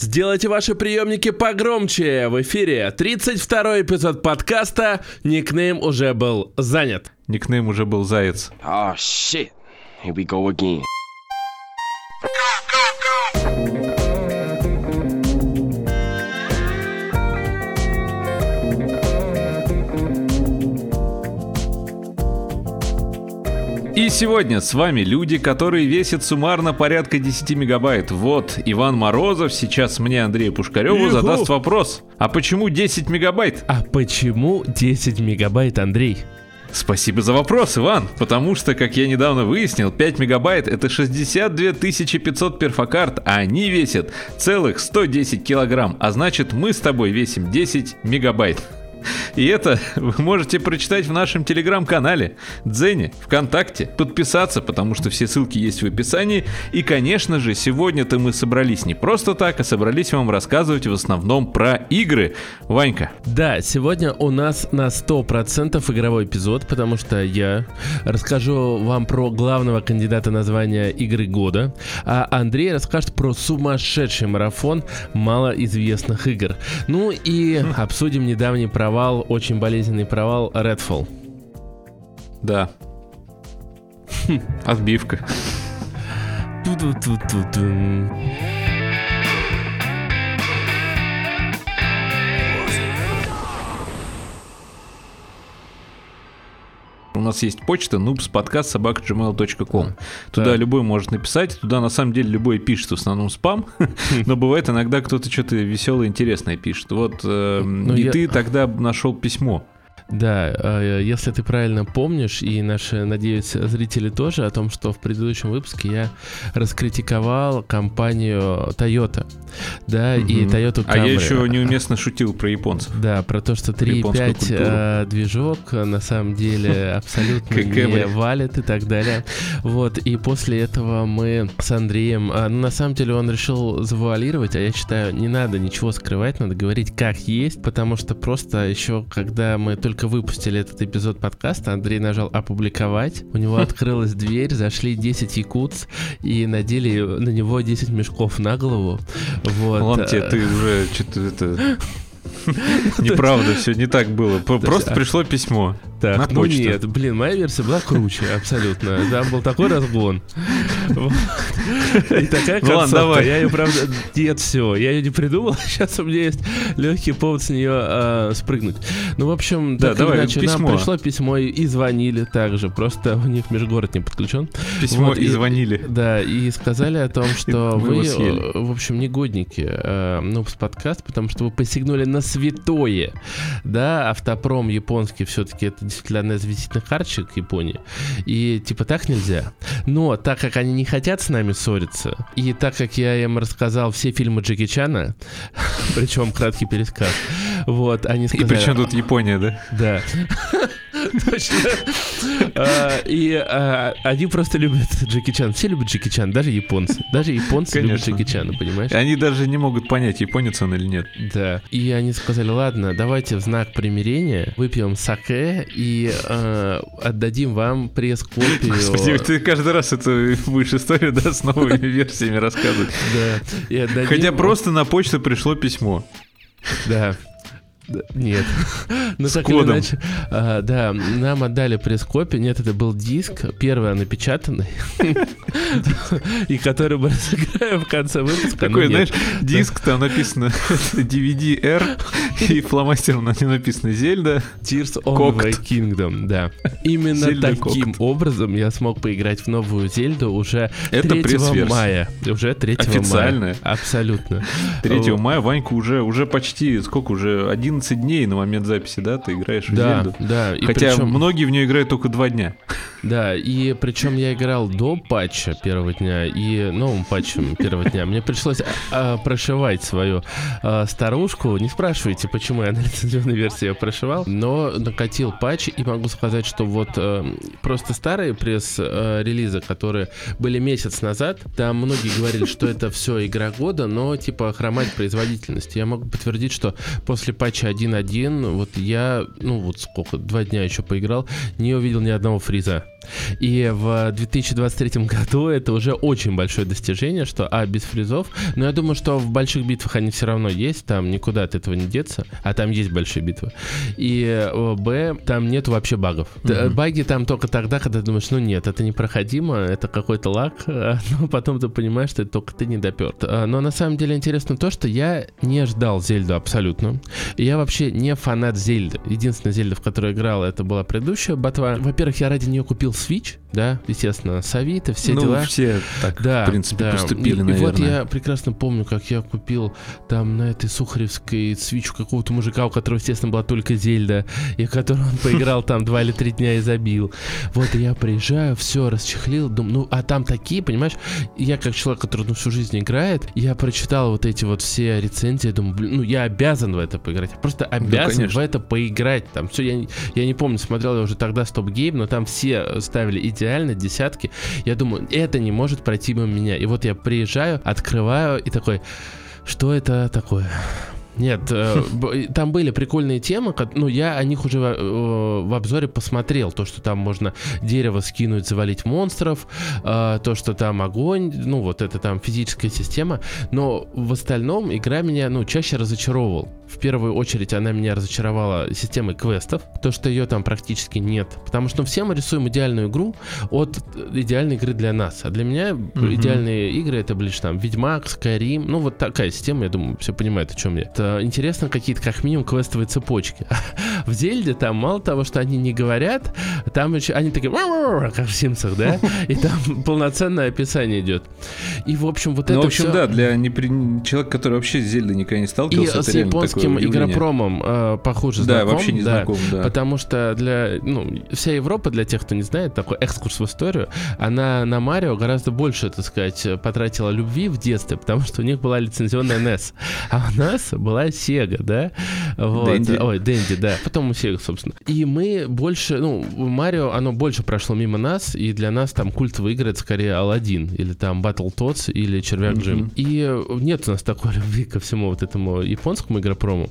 Сделайте ваши приемники погромче. В эфире 32 эпизод подкаста «Никнейм уже был занят». Никнейм уже был Заяц. Oh shit. Here we go again. И сегодня с вами люди, которые весят суммарно порядка 10 мегабайт. Вот, Иван Морозов сейчас мне, Андрею Пушкареву, Юху. задаст вопрос. А почему 10 мегабайт? А почему 10 мегабайт, Андрей? Спасибо за вопрос, Иван. Потому что, как я недавно выяснил, 5 мегабайт это 62 500 перфокарт, а они весят целых 110 килограмм. А значит, мы с тобой весим 10 мегабайт. И это вы можете прочитать в нашем телеграм-канале, Дзене, ВКонтакте, подписаться, потому что все ссылки есть в описании. И, конечно же, сегодня-то мы собрались не просто так, а собрались вам рассказывать в основном про игры. Ванька, Да, сегодня у нас на 100% игровой эпизод, потому что я расскажу вам про главного кандидата на звание игры года, а Андрей расскажет про сумасшедший марафон малоизвестных игр. Ну и обсудим недавний провал, очень болезненный провал Redfall. да. Отбивка. Ту-ду-ту-ту-тум. У нас есть почта noobspodcast.gmail.com Туда Да. любой может написать, туда на самом деле любой пишет, в основном спам, но бывает иногда кто-то что-то веселое, интересное пишет. Вот, э, Ну, и ты тогда нашел письмо. Да, э, если ты правильно помнишь, и наши, надеюсь, зрители тоже, о том, что в предыдущем выпуске я раскритиковал компанию Toyota, да, и Мгм. Toyota А я Camry. еще неуместно шутил про японцев. Да, про то, что Про японскую 3.5 культуру. э, движок э, на самом деле абсолютно не Camry. валит и так далее. Вот, и после этого мы с Андреем, а, ну, на самом деле он решил завуалировать, а я считаю, не надо ничего скрывать, надо говорить как есть, потому что просто еще, когда мы только выпустили этот эпизод подкаста, Андрей нажал опубликовать, у него открылась дверь, зашли 10 якутс и надели на него 10 мешков на голову. Вот. Тебе, э, ты уже что-то это... Неправда, все не так было. Просто а- пришло письмо. Так, На ну почту. нет, блин, моя версия была круче, абсолютно. Там был такой разгон. И такая Ну концовка. давай. Я ее, правда, нет, все, я ее не придумал. Сейчас у меня есть легкий повод с нее а, спрыгнуть. Ну, в общем, Да, давай, иначе, нам пришло письмо и звонили также. Просто у них межгород не подключен. Письмо и звонили. Да, и сказали о том, что вы, э, в общем, негодники, э, ну, подкаст, потому что вы посягнули на святое. Да, автопром японский все-таки это действительно одна из визитных карточек Японии. И типа так нельзя. Но так как они не хотят с нами ссориться, и так как я им рассказал все фильмы Джеки Чана, причем краткий пересказ, вот, они И сказали... причем тут Япония, да? Да. Точно. А, И а, они просто любят Джеки Чан. Все любят Джеки Чан, даже японцы. Даже японцы любят. Джеки Чана, понимаешь? Они даже не могут понять, японец он или нет. Да. И они сказали, ладно, давайте в знак примирения выпьем саке и э, отдадим вам пресс-копию. Господи, ты каждый раз эту будешь историю, да, с новыми версиями рассказывать. Да. Хотя просто на почту пришло письмо. Да. Нет. Ну, так или иначе, а, да, нам отдали пресс-копию. Нет, это был диск, первый напечатанный, и который мы разыграем в конце выпуска. Такой, знаешь, диск, там написано DVD-R, и фломастером на нем написано Зельда. Tears of the Kingdom, да. Именно таким образом я смог поиграть в новую Зельду уже Это 3 пресс-версия. мая. Уже 3 Официальная. мая. Абсолютно. 3 О, мая Ванька уже, уже почти, сколько уже, 11 дней на момент записи, да, ты играешь в Да, Зельду. да. И Хотя причем- многие в нее играют только два дня. Да, и причем я играл до патча первого дня и новым патчем первого дня. Мне пришлось а, прошивать свою а, старушку. Не спрашивайте, почему я на лицензионной версии ее прошивал, но накатил патч и могу сказать, что вот э, просто старые пресс-релизы, которые были месяц назад, там многие говорили, что это все игра года, но типа хромать производительность. Я могу подтвердить, что после патча 1.1 вот я, ну вот сколько, два дня еще поиграл, не увидел ни одного фриза. И в 2023 году это уже очень большое достижение, что А, без фризов, но я думаю, что в больших битвах они все равно есть, там никуда от этого не деться, а там есть большие битвы. И э, Б, там нет вообще багов. Т- Баги там только тогда, когда ты думаешь, ну нет, это непроходимо, это какой-то лаг, а, но потом ты понимаешь, что это только ты не допер. Но на самом деле интересно то, что я не ждал Зельду абсолютно. Я вообще не фанат Зельды. Единственная Зельда, в которой играл, это была предыдущая ботва. Во-первых, я ради нее купил Switch, да, естественно, с Авито, все ну, дела. все так, Да, в принципе, да. поступили, и, и наверное. вот я прекрасно помню, как я купил там на этой Сухаревской свечу какого-то мужика, у которого, естественно, была только Зельда, и в которую он поиграл там два или три дня и забил. Вот и я приезжаю, все, расчехлил, думаю, ну, а там такие, понимаешь, я как человек, который ну, всю жизнь играет, я прочитал вот эти вот все рецензии, думаю, блин, ну, я обязан в это поиграть, я просто обязан в конечно. это поиграть, там все, я, я не помню, смотрел я уже тогда Стоп Гейм, но там все ставили идеально, десятки, я думаю, это не может пройти мимо меня. И вот я приезжаю, открываю и такой, что это такое? Нет, э, там были прикольные темы, ну я о них уже э, в обзоре посмотрел, то, что там можно дерево скинуть, завалить монстров, э, то, что там огонь, ну вот это там физическая система, но в остальном игра меня, ну, чаще разочаровывал. В первую очередь она меня разочаровала системой квестов, то, что ее там практически нет, потому что ну, все мы рисуем идеальную игру от идеальной игры для нас, а для меня идеальные игры это были там Ведьмак, Skyrim, ну вот такая система, я думаю, все понимают, о чем я. Это интересно какие-то как минимум квестовые цепочки. В Зельде там мало того, что они не говорят, там еще они такие, как в Симсах, да, и там полноценное описание идет. И в общем вот Ну, это в общем, всё- да, для непри- человека, который вообще с Зельдой никогда не и сталкивался, с реально такое японским игропромом э, похоже Да, знаком, вообще не да. знаком, да. Потому что для, ну, вся Европа, для тех, кто не знает, такой экскурс в историю, она на Марио гораздо больше, так сказать, потратила любви в детстве, потому что у них была лицензионная NES, а у нас была Sega, да? Вот. Дэнди. Ой, Дэнди, да. Потом у Sega, собственно. И мы больше, ну, Марио, оно больше прошло мимо нас, и для нас там культовые игры это скорее Алладин, или там Battletoads, или Червяк Джим. И э, нет у нас такой любви ко всему вот этому японскому игропрому.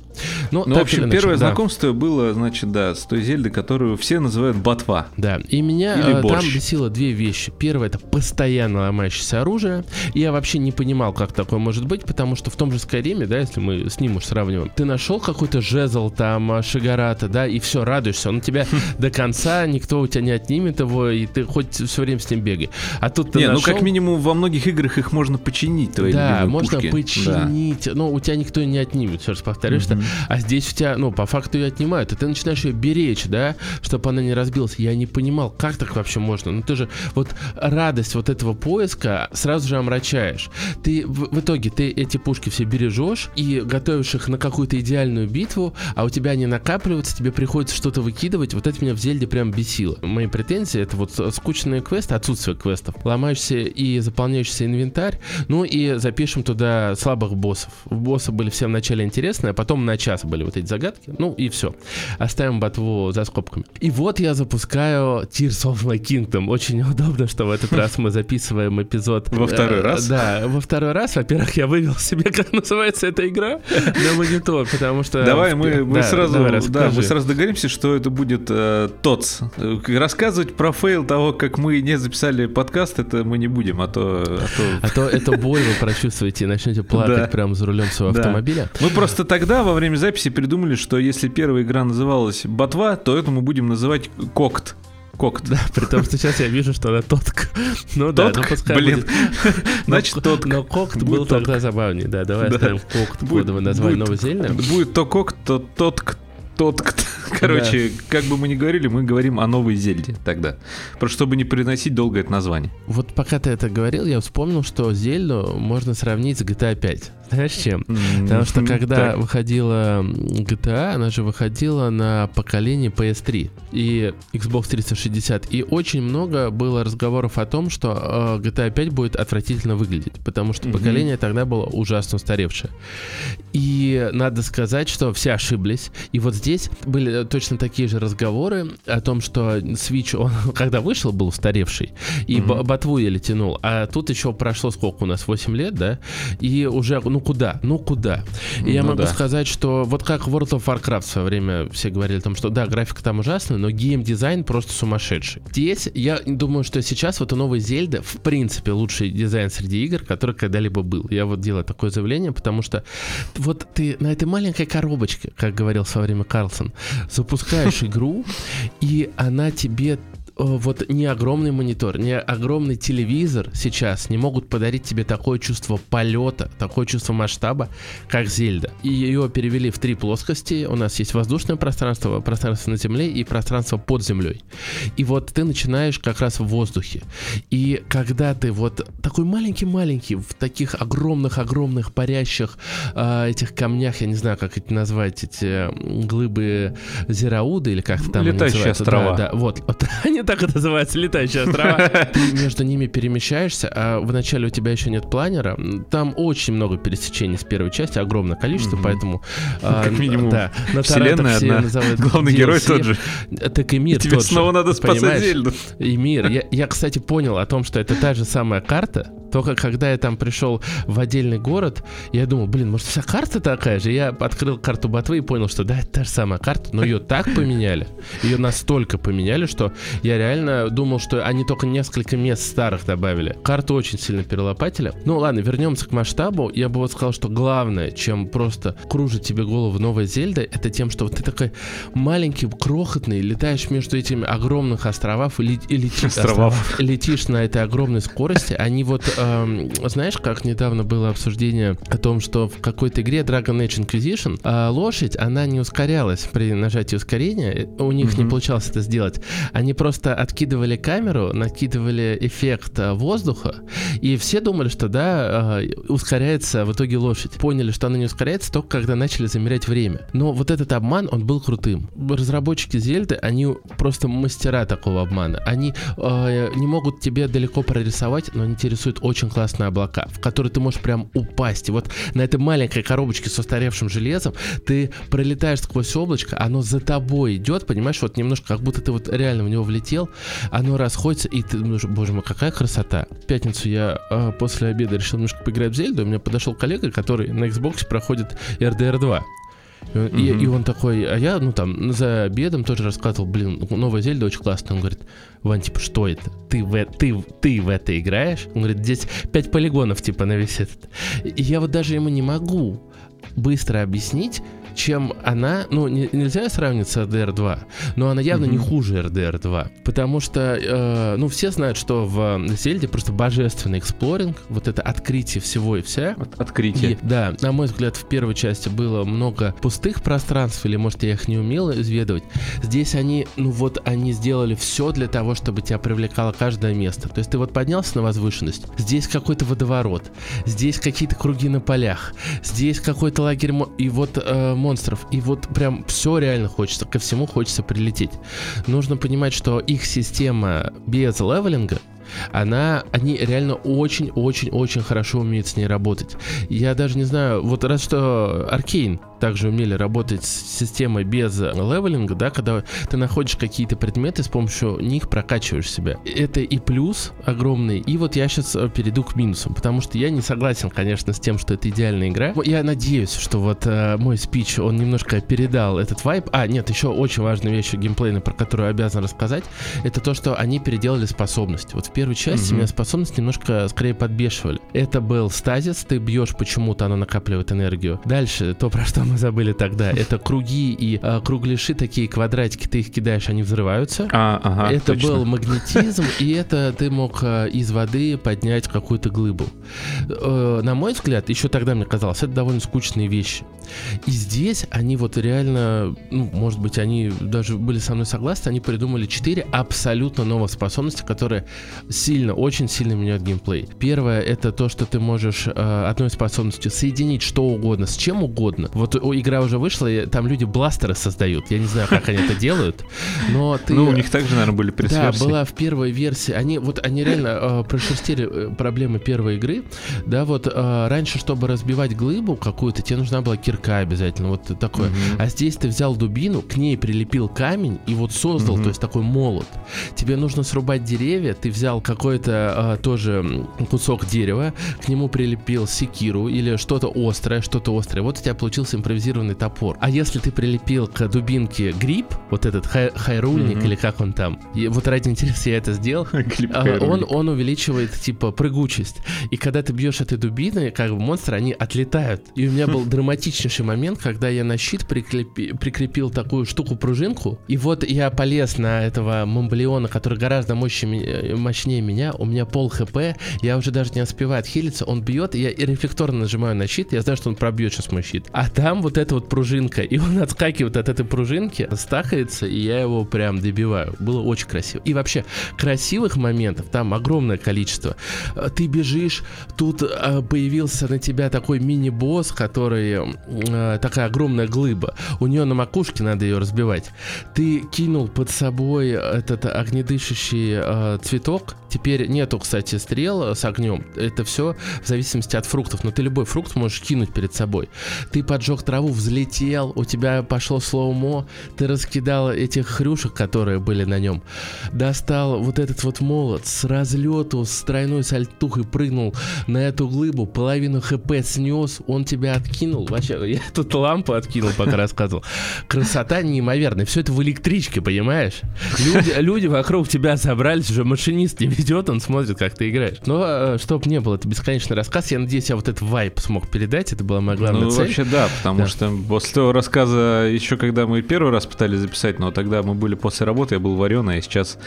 Но, Ну, в общем, иначе, первое да. знакомство было, значит, да, с той Зельдой, которую все называют Ботва. Да, и меня Или э, там бесило две вещи. Первое это постоянно ломающееся оружие. И я вообще не понимал, как такое может быть, потому что в том же Скайриме, да, если мы с ним уж сравниваем, ты нашел какой-то жезл там а, Шигарата, да, и все, радуешься. Он у тебя до конца, никто у тебя не отнимет его, и ты хоть все время с ним бегай. А тут ты Не, ну нашел- как минимум во многих играх их можно починить, твои да, можно пушки. починить. Но у тебя никто не отнимет, все раз повторю, что. А здесь у тебя, ну, по факту ее отнимают. И ты начинаешь ее беречь, да, чтобы она не разбилась. Я не понимал, как так вообще можно. Ну ты же вот радость вот этого поиска сразу же омрачаешь. Ты в, в итоге ты эти пушки все бережешь и готовишь их на какую-то идеальную битву, а у тебя они накапливаются, тебе приходится что-то выкидывать. Вот это меня в Зельде прям бесило. Мои претензии это вот скучные квесты, отсутствие квестов, ломающийся и заполняющийся инвентарь, ну и запишем туда слабых боссов. Боссы были все вначале интересные, а потом начались вот эти загадки. Ну и все. Оставим ботву за скобками. И вот я запускаю Tears of the Kingdom. Очень удобно, что в этот раз мы записываем эпизод. Во второй Э, раз? Да, во второй раз. Во-первых, я вывел себе, как называется эта игра на монитор, потому что... Давай мы, мы Да, сразу, давай, да, мы сразу договоримся, что это будет э, TOTK. Э, Рассказывать про фейл того, как мы не записали подкаст, это мы не будем, а то... а то- А то эту боль вы прочувствуете и начнете плакать Да. прямо за рулем своего Да. автомобиля. Мы просто тогда во время записи придумали, что если первая игра называлась Ботва, то эту мы будем называть Кокт. Кокт. Да, при том, что сейчас я вижу, что она тотк. Ну да, ну Тотк? пускай Блин. Значит, тотк. Но кокт был тотк. тогда забавнее, да. Давай Да. оставим кокт Будет- кодовое название будет- Новозельное. Будет то Кокт, то Тотк. Тоткт. Короче, как бы мы ни говорили, мы говорим о новой Зельде тогда. Просто чтобы не приносить долго это название. Вот пока ты это говорил, я вспомнил, что Зельду можно сравнить с GTA 5. Знаешь чем? Потому что когда выходила GTA, она же выходила на поколении PS3 и Xbox 360. И очень много было разговоров о том, что э, GTA 5 будет отвратительно выглядеть, потому что поколение тогда было ужасно устаревшее. И надо сказать, что все ошиблись. И вот здесь были точно такие же разговоры о том, что Switch, он когда вышел, был устаревший, и б- ботву еле тянул. А тут еще прошло сколько у нас, 8 лет, да? И уже, ну, ну куда, ну куда. И я Ну могу да. сказать, что вот как World of Warcraft в свое время все говорили о том, что да, графика там ужасная, но геймдизайн просто сумасшедший. Здесь я думаю, что сейчас вот у новой Зельды в принципе лучший дизайн среди игр, который когда-либо был. Я вот делаю такое заявление, потому что вот ты на этой маленькой коробочке, как говорил в свое время Карлсон, запускаешь игру, и она тебе вот не огромный монитор, не огромный телевизор сейчас не могут подарить тебе такое чувство полета, такое чувство масштаба, как Зельда. И ее перевели в три плоскости. У нас есть воздушное пространство, пространство на Земле и пространство под землей. И вот ты начинаешь как раз в воздухе. И когда ты вот такой маленький-маленький в таких огромных-огромных парящих а, этих камнях, я не знаю, как это назвать, эти глыбы Зерауды или как там Летающие называются. острова. Да, да, вот они так и называются, летающие острова. Ты между ними перемещаешься, а вначале у тебя еще нет планера. Там очень много пересечений с первой части, огромное количество, поэтому... а, Как минимум, да, на вселенная одна. Главный герой тот же. Так и мир Тебе тот же, снова надо спасать? Зельду. И мир. Я, я, кстати, понял о том, что это та же самая карта, только когда я там пришел в отдельный город, я думал, блин, может вся карта такая же? Я открыл карту ботвы и понял, что да, это та же самая карта, но ее так поменяли, ее настолько поменяли, что я реально думал, что они только несколько мест старых добавили. Карту очень сильно перелопатили. Ну ладно, вернемся к масштабу. Я бы вот сказал, что главное, чем просто кружит тебе голову новая Зельда, это тем, что вот ты такой маленький, крохотный, летаешь между этими огромных островов и, ле- и летишь, Островов. летишь на этой огромной скорости. Они вот, эм, знаешь, как недавно было обсуждение о том, что в какой-то игре Dragon Age Inquisition а, лошадь, она не ускорялась при нажатии ускорения. У них не Мгм. получалось это сделать. Они просто откидывали камеру, накидывали эффект а, воздуха, и все думали, что да, э, ускоряется в итоге лошадь. Поняли, что она не ускоряется только когда начали замерять время. Но вот этот обман, он был крутым. Разработчики Зельды, они просто мастера такого обмана. Они э, не могут тебе далеко прорисовать, но они тебе рисуют очень классные облака, в которые ты можешь прям упасть. И вот на этой маленькой коробочке с устаревшим железом ты пролетаешь сквозь облачко, оно за тобой идет, понимаешь, вот немножко как будто ты вот реально в него влетел, оно расходится, и ты думаешь, боже мой, какая красота. В пятницу я э, после обеда решил немножко поиграть в Зельду, у меня подошел коллега, который на Xbox проходит RDR 2. И, он- и- и он такой, а я, ну там, за обедом тоже рассказывал, блин, новая Зельда очень классная. Он говорит, Вань, типа, что это? Ты в, ты, ты в это играешь? Он говорит, здесь 5 полигонов, типа, на весь этот. И я вот даже ему не могу быстро объяснить, чем она, ну, не- нельзя сравнить с RDR 2, но она явно не Мгм. хуже RDR 2, потому что, э, ну, все знают, что в Зельде просто божественный эксплоринг, вот это открытие всего и вся, От- Открытие. и, да, на мой взгляд, в первой части было много пустых пространств, или, может, я их не умел изведывать. Здесь они, ну вот, они сделали все для того, чтобы тебя привлекало каждое место. То есть ты вот поднялся на возвышенность, здесь какой-то водоворот, здесь какие-то круги на полях, здесь какой-то лагерь и вот э, монстров, и вот прям все реально хочется, ко всему хочется прилететь. Нужно понимать, что их система без левелинга, она, они реально очень-очень-очень хорошо умеют с ней работать. Я даже не знаю, вот разве что Arkane также умели работать с системой без левелинга, да, когда ты находишь какие-то предметы, с помощью них прокачиваешь себя. Это и плюс огромный, и вот я сейчас перейду к минусам, потому что я не согласен, конечно, с тем, что это идеальная игра. Я надеюсь, что вот э, мой спич, он немножко передал этот вайб. А, нет, еще очень важная вещь геймплейная, про которую обязан рассказать, это то, что они переделали способность. Вот в первой части Мгм. меня способности немножко скорее подбешивали. Это был стазис, ты бьешь почему-то, она накапливает энергию. Дальше, то, про что мы забыли тогда, это круги и э, кругляши, такие квадратики, ты их кидаешь, они взрываются. А, ага, это точно. был магнетизм, и это ты мог э, из воды поднять какую-то глыбу. Э, на мой взгляд, еще тогда мне казалось, это довольно скучные вещи. И здесь они вот реально, ну, может быть, они даже были со мной согласны, они придумали четыре абсолютно новых способности, которые сильно, очень сильно меняют геймплей. Первое это то, что ты можешь э, одной способностью соединить что угодно с чем угодно. Вот о, игра уже вышла, и там люди бластеры создают. Я не знаю, как они это делают, но ты... Ну, у них также, наверное, были Да, пресс-версии. была в первой версии. Они вот они реально э, прошерстили э, проблемы первой игры. Да, вот э, раньше, чтобы разбивать глыбу какую-то, тебе нужна была кирка обязательно, вот такое. Мгм. А здесь ты взял дубину, к ней прилепил камень и вот создал, Мгм. то есть такой молот. Тебе нужно срубать деревья, ты взял взял какой-то э, тоже кусок дерева, к нему прилепил секиру или что-то острое, что-то острое. Вот у тебя получился импровизированный топор. А если ты прилепил к дубинке гриб, вот этот хай хайрульник mm-hmm. или как он там, и вот ради интереса я это сделал, э, он, он увеличивает типа прыгучесть. И когда ты бьешь этой дубиной, как бы монстры, они отлетают. И у меня был драматичнейший момент, когда я на щит прикрепи, прикрепил такую штуку-пружинку, и вот я полез на этого мамблиона, который гораздо мощнее, мощнее меня, у меня пол хп, я уже даже не успеваю отхилиться, он бьет, и я рефлекторно нажимаю на щит, я знаю, что он пробьет сейчас мой щит. А там вот эта вот пружинка, и он отскакивает от этой пружинки, стахается, и я его прям добиваю. Было очень красиво. И вообще, красивых моментов там огромное количество. Ты бежишь, тут э, появился на тебя такой мини-босс, который э, такая огромная глыба. У нее на макушке надо ее разбивать. Ты кинул под собой этот огнедышащий э, цветок. Теперь нету, кстати, стрел с огнем. Это все в зависимости от фруктов. Но ты любой фрукт можешь кинуть перед собой. Ты поджег траву, взлетел, у тебя пошло слоумо, ты раскидал этих хрюшек, которые были на нем. Достал вот этот вот молот с разлету, с тройной сальтухой прыгнул на эту глыбу, половину хп снес, он тебя откинул. Вообще, я тут лампу откинул, пока рассказывал. Красота неимоверная. Все это в электричке, понимаешь? Люди, люди вокруг тебя собрались, уже машинист не ведет, он смотрит, как ты играешь. Но э, чтоб не было, это бесконечный рассказ. Я надеюсь, я вот этот вайп смог передать. Это была моя главная ну, цель. вообще да, потому да. что после того рассказа, еще когда мы первый раз пытались записать, но тогда мы были после работы, я был вареный, а сейчас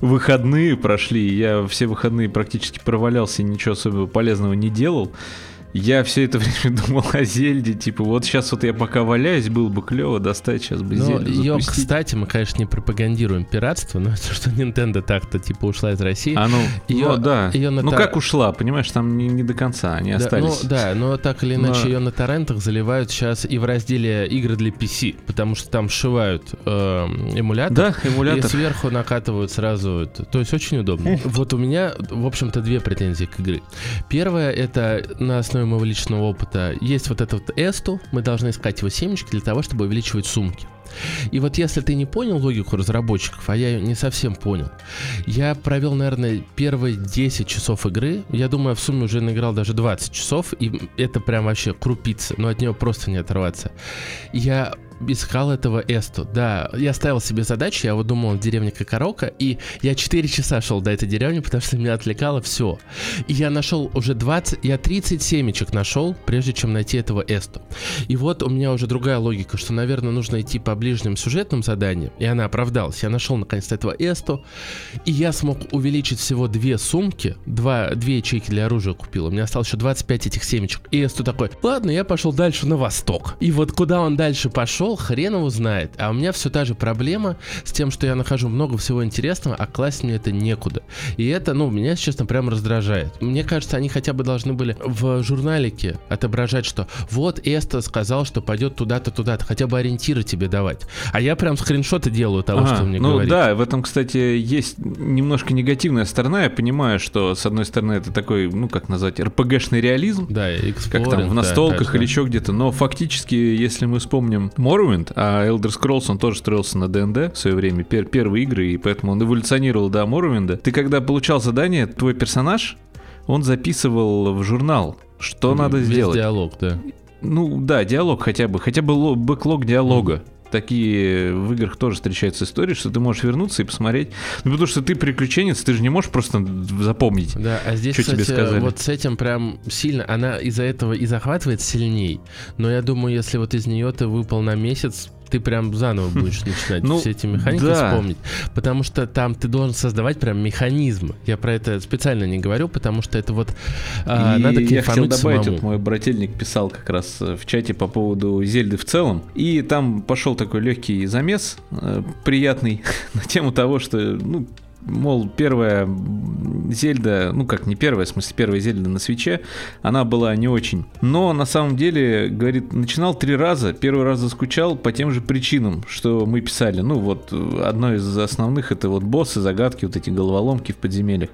выходные прошли, я все выходные практически провалялся, ничего особенно полезного не делал я все это время думал о Зельде, типа, вот сейчас вот я пока валяюсь, было бы клево достать сейчас бы но Зельду ее, кстати, мы, конечно, не пропагандируем пиратство, но то, что Nintendo так-то, типа, ушла из России. А ну, ее, ну да. Ее на ну как ушла, понимаешь, там не, не до конца, они да, остались. Ну да, но так или иначе но... ее на торрентах заливают сейчас и в разделе игры для PC, потому что там сшивают э, эмулятор. Да, эмулятор. И сверху накатывают сразу, то есть очень удобно. Вот у меня, в общем-то, две претензии к игре. Первая, это на основе основе моего личного опыта, есть вот этот эсту, мы должны искать его семечки для того, чтобы увеличивать сумки. И вот если ты не понял логику разработчиков, а я ее не совсем понял, я провел, наверное, первые 10 часов игры. Я думаю, в сумме уже наиграл даже 20 часов, и это прям вообще крупица, но от нее просто не оторваться. Я искал этого Эсту. Да, я ставил себе задачу, я вот думал, деревня Кокорока, и я 4 часа шел до этой деревни, потому что меня отвлекало все. И я нашел уже 20, я 30 семечек нашел, прежде чем найти этого Эсту. И вот у меня уже другая логика, что, наверное, нужно идти по ближним сюжетным заданиям, и она оправдалась. Я нашел наконец-то этого Эсту, и я смог увеличить всего две сумки, два, две ячейки для оружия купил. У меня осталось еще 25 этих семечек. И Эсту такой, ладно, я пошел дальше на восток. И вот куда он дальше пошел, нашел, хрен его знает. А у меня все та же проблема с тем, что я нахожу много всего интересного, а класть мне это некуда. И это, ну, меня, честно, прям раздражает. Мне кажется, они хотя бы должны были в журналике отображать, что вот Эста сказал, что пойдет туда-то, туда-то, хотя бы ориентиры тебе давать. А я прям скриншоты делаю того, ага, что мне ну, говорит. да, в этом, кстати, есть немножко негативная сторона. Я понимаю, что, с одной стороны, это такой, ну, как назвать, РПГшный реализм. Да, как там, в настолках да, или еще где-то. Но фактически, если мы вспомним Мор Morrowind, а Elder Scrolls, он тоже строился на D&D в свое время, пер первые игры, и поэтому он эволюционировал до Morrowind. Ты когда получал задание, твой персонаж, он записывал в журнал, что mm, надо сделать. диалог, да. Ну да, диалог хотя бы, хотя бы бэклог диалога. Mm такие в играх тоже встречаются истории, что ты можешь вернуться и посмотреть. Ну, потому что ты приключенец, ты же не можешь просто запомнить. Да, а здесь, что кстати, тебе сказали. вот с этим прям сильно, она из-за этого и захватывает сильней. Но я думаю, если вот из нее ты выпал на месяц, ты прям заново будешь начинать ну, все эти механики да. вспомнить. Потому что там ты должен создавать прям механизмы. Я про это специально не говорю, потому что это вот а, надо Я хотел добавить, самому. вот мой брательник писал как раз э, в чате по поводу Зельды в целом. И там пошел такой легкий замес, э, приятный, на тему того, что, ну, мол, первая Зельда, ну как не первая, в смысле первая Зельда на свече, она была не очень. Но на самом деле, говорит, начинал три раза, первый раз заскучал по тем же причинам, что мы писали. Ну вот, одно из основных это вот боссы, загадки, вот эти головоломки в подземельях.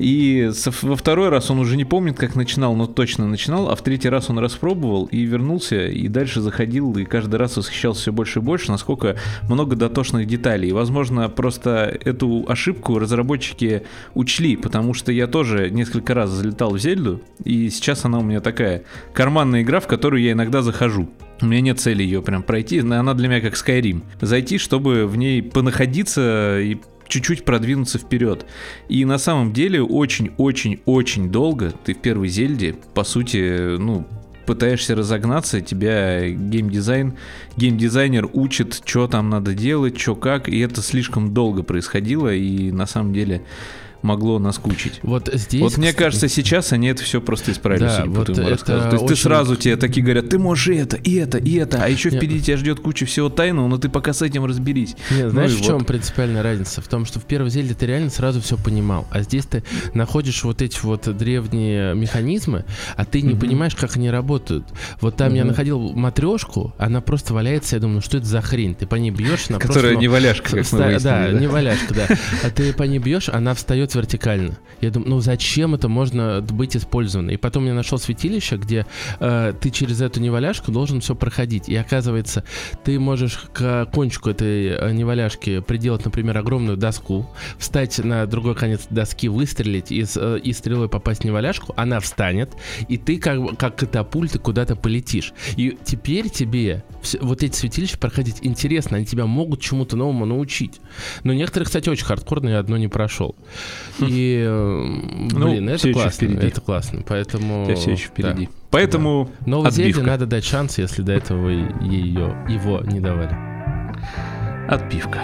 И во второй раз он уже не помнит, как начинал, но точно начинал, а в третий раз он распробовал и вернулся, и дальше заходил, и каждый раз восхищался все больше и больше, насколько много дотошных деталей. И, возможно, просто эту ошибку разработчики учли, потому что я тоже несколько раз залетал в Зельду, и сейчас она у меня такая карманная игра, в которую я иногда захожу. У меня нет цели ее прям пройти, но она для меня как Skyrim. Зайти, чтобы в ней понаходиться и чуть-чуть продвинуться вперед. И на самом деле очень-очень-очень долго ты в первой Зельде, по сути, ну, пытаешься разогнаться, тебя геймдизайн, геймдизайнер учит, что там надо делать, что как, и это слишком долго происходило, и на самом деле могло наскучить. Вот здесь... Вот мне кстати, кажется, сейчас они это все просто исправили, Да, вот это. То есть ты очень- сразу тебе такие говорят, ты можешь и это, и это, и это, а еще впереди тебя ждет куча всего тайного, но ты пока с этим разберись. Нет, Ну знаешь, в чем вот. принципиальная разница? В том, что в первой Зельде ты реально сразу все понимал, а здесь ты находишь вот эти вот древние механизмы, а ты не Мгм. понимаешь, как они работают. Вот там я Мгм. находил матрешку, она просто валяется, я думаю, ну что это за хрень? Ты по ней бьешь, она Которая просто... ну, не валяшка, как мы выяснили. да, да? не валяшка, да. А ты по ней бьешь, она встает вертикально. Я думаю, ну зачем это можно быть использовано? И потом я нашел святилище, где э, ты через эту неваляшку должен все проходить. И оказывается, ты можешь к кончику этой э, неваляшки приделать, например, огромную доску, встать на другой конец доски, выстрелить и, э, и стрелой попасть в неваляшку, она встанет, и ты как, как катапульт куда-то полетишь. И теперь тебе вс- вот эти святилища проходить интересно, они тебя могут чему-то новому научить. Но некоторые, кстати, очень хардкорные, одно не прошел. И, э, Ну, блин, это всё ещё классно, это классно, поэтому... У тебя все еще впереди. да. Поэтому Новой Зельде надо дать шанс, если до этого ее, его не давали. Отбивка.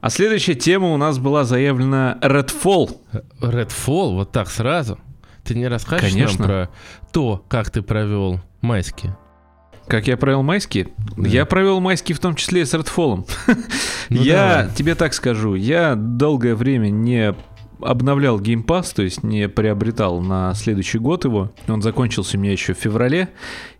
А следующая тема у нас была заявлена Redfall. Redfall, вот так сразу? Ты не расскажешь Конечно. нам про то, как ты провел майские? Как я провел майские? Да. Я провел майские в том числе и с Redfall. Ну, я давай. тебе так скажу, я долгое время не обновлял Game Pass, то есть не приобретал на следующий год его. Он закончился у меня еще в феврале.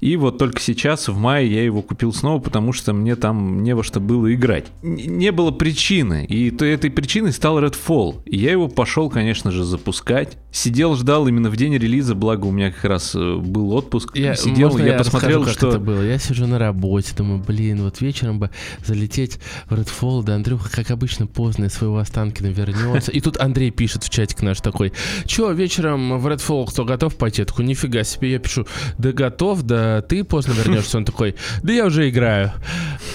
И вот только сейчас, в мае, я его купил снова, потому что мне там не во что было играть. Не было причины. И то этой причиной стал Redfall. И я его пошел, конечно же, запускать. Сидел, ждал именно в день релиза, благо у меня как раз э, был отпуск. Я, Сидел, я, я посмотрел, расскажу, что... это было. Я сижу на работе, думаю, блин, вот вечером бы залететь в Redfall, да Андрюха, как обычно, поздно из своего Останкина вернется. И тут Андрей пишет в чатик наш такой, чё, вечером в Redfall кто готов пойти? Я такой, нифига себе. Я пишу, да готов, да ты поздно вернешься. Он такой, да я уже играю.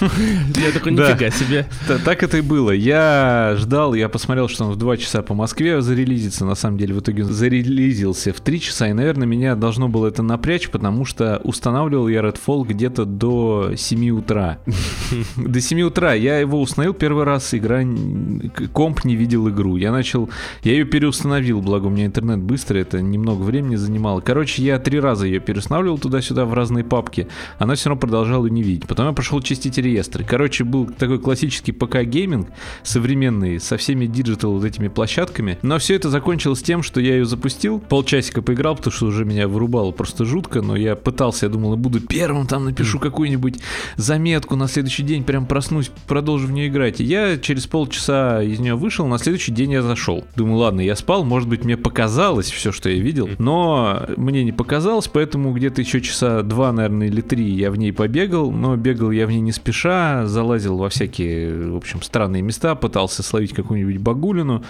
Я такой, нифига себе. Та- Так это и было. Я ждал, я посмотрел, что он в 2 часа по Москве зарелизится. На самом деле, в итоге зарелизился в 3 часа. И, наверное, меня должно было это напрячь, потому что устанавливал я Redfall где-то до 7 утра. До 7 утра. Я его установил первый раз, игра... Комп не видел игру. Я начал... Я ее переустановил, благо у меня интернет быстрый, это немного времени занимало. Короче, я три раза ее переустанавливал туда-сюда в разные папки. Она все равно продолжала не видеть. Потом я пошел чистить реестры. Короче, был такой классический ПК-гейминг, современный, со всеми digital вот этими площадками. Но все это закончилось тем, что я ее запустил, полчасика поиграл, потому что уже меня вырубало просто жутко, но я пытался, я думал, я буду первым, там напишу какую-нибудь заметку, на следующий день прям проснусь, продолжу в нее играть. И я через полчаса из нее вышел, на следующий день я зашел. Думаю, ладно, я спал, может быть, мне показалось все, что я видел, но мне не показалось, поэтому где-то еще часа два, наверное, или три я в ней побегал, но бегал я в ней не спеша, залазил во всякие, в общем, странные места, пытался словить какую-нибудь багулину.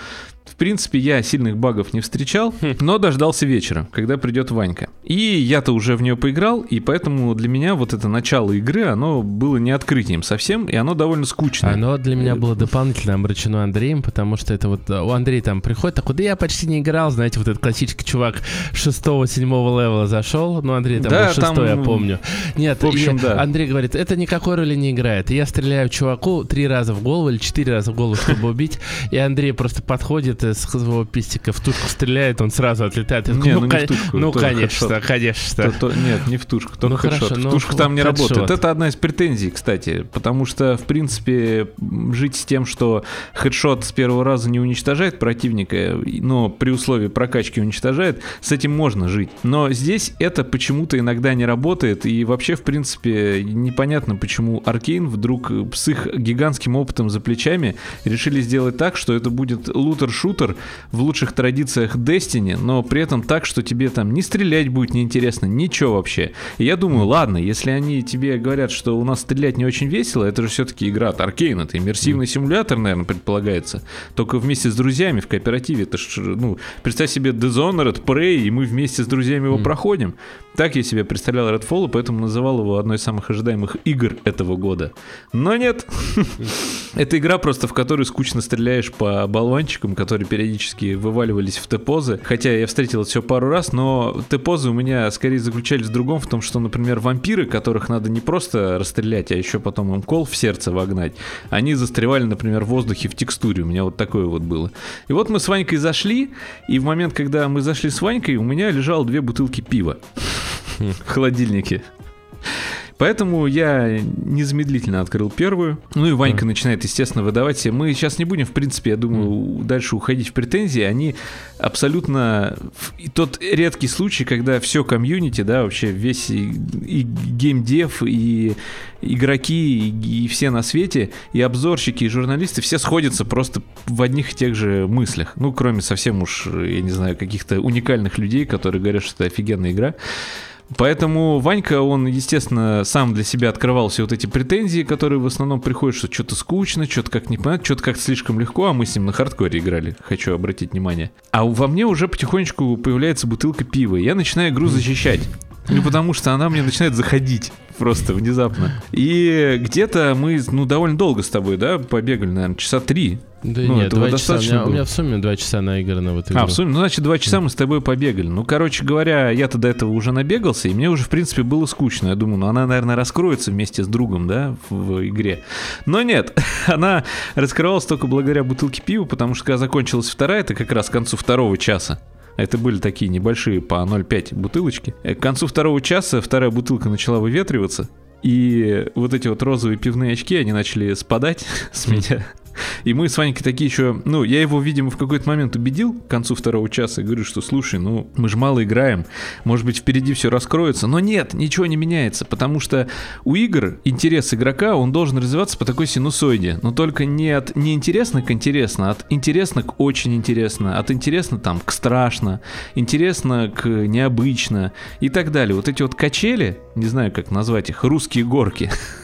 В принципе, я сильных багов не встречал, но дождался вечера, когда придет Ванька. И я-то уже в нее поиграл, и поэтому для меня вот это начало игры, оно было не открытием совсем, и оно довольно скучное. Оно для меня было дополнительно омрачено Андреем, потому что это вот э, у Андрея там приходит такой, да я почти не играл, знаете, вот этот классический чувак шестого-седьмого левела зашел, ну Андрей там Да, был шестой, там, я помню. Нет, в общем, и да. Андрей говорит, это никакой роли не играет. И я стреляю чуваку три раза в голову или четыре раза в голову, чтобы убить, и Андрей просто подходит из своего пистика, в тушку стреляет, он сразу отлетает. Не, ну не ко- в тушку, ну, тоже конечно, конечно. То- то- нет, не в тушку, только Ну, хорошо, в ну, тушку там не работает. Это одна из претензий, кстати, потому что, в принципе, жить с тем, что хедшот с первого раза не уничтожает противника, и- но при условии прокачки уничтожает, с этим можно жить. Но здесь это почему-то иногда не работает, и вообще, в принципе, непонятно, почему Аркейн вдруг с их гигантским опытом за плечами решили сделать так, что это будет лутер-шутер в лучших традициях Destiny, но при этом так, что тебе там не стрелять будет неинтересно, ничего вообще. И я думаю, ладно, если они тебе говорят, что у нас стрелять не очень весело, это же все-таки игра от Аркейн, это иммерсивный симулятор, наверное, предполагается. Только вместе с друзьями в кооперативе. Это ж, ну, представь себе Dishonored, Prey, и мы вместе с друзьями его проходим. Так я себе представлял Redfall, и поэтому называл его одной из самых ожидаемых игр этого года. Но нет. Это игра просто, в которой скучно стреляешь по болванчикам, которые периодически вываливались в Т-позы. Хотя я встретил это все пару раз, но Т-позы у меня скорее заключались в другом, в том, что, например, вампиры, которых надо не просто расстрелять, а еще потом им кол в сердце вогнать, они застревали, например, в воздухе в текстуре. У меня вот такое вот было. И вот мы с Ванькой зашли, и в момент, когда мы зашли с Ванькой, у меня лежало две бутылки пива холодильнике. Поэтому я незамедлительно открыл первую. Ну и Ванька начинает, естественно, выдавать. Мы сейчас не будем, в принципе, я думаю, дальше уходить в претензии. Они абсолютно... И тот редкий случай, когда все комьюнити, да, вообще весь и, и геймдев, и игроки, и, и все на свете, и обзорщики, и журналисты, все сходятся просто в одних и тех же мыслях. Ну, кроме совсем уж, я не знаю, каких-то уникальных людей, которые говорят, что это офигенная игра. Поэтому Ванька, он, естественно, сам для себя открывал все вот эти претензии, которые в основном приходят, что что-то скучно, что-то как не понятно, что-то как слишком легко, а мы с ним на хардкоре играли, хочу обратить внимание. А во мне уже потихонечку появляется бутылка пива, я начинаю игру защищать. Ну, потому что она мне начинает заходить просто внезапно. И где-то мы, ну, довольно долго с тобой, да, побегали, наверное, часа три. Да Ну, нет, два часа. У меня, у меня в сумме два часа наиграно в эту игру. А, в сумме, ну, значит, два часа мы с тобой побегали. Ну, короче говоря, я-то до этого уже набегался, и мне уже, в принципе, было скучно. Я думаю, ну, она, наверное, раскроется вместе с другом, да, в, в игре. Но нет, она раскрывалась только благодаря бутылке пива, потому что когда закончилась вторая, это как раз к концу второго часа. Это были такие небольшие по 0,5 бутылочки. Э, К концу второго часа вторая бутылка начала выветриваться, и вот эти вот розовые пивные очки, они начали спадать с меня. И мы с Ванькой такие еще... Ну, я его, видимо, в какой-то момент убедил к концу второго часа и говорю, что слушай, ну, мы же мало играем, может быть, впереди все раскроется. Но нет, ничего не меняется, потому что у игр интерес игрока, он должен развиваться по такой синусоиде. Но только не от неинтересно к интересно, а от интересно к очень интересно, от интересно там к страшно, интересно к необычно и так далее. Вот эти вот качели, не знаю, как назвать их, русские горки,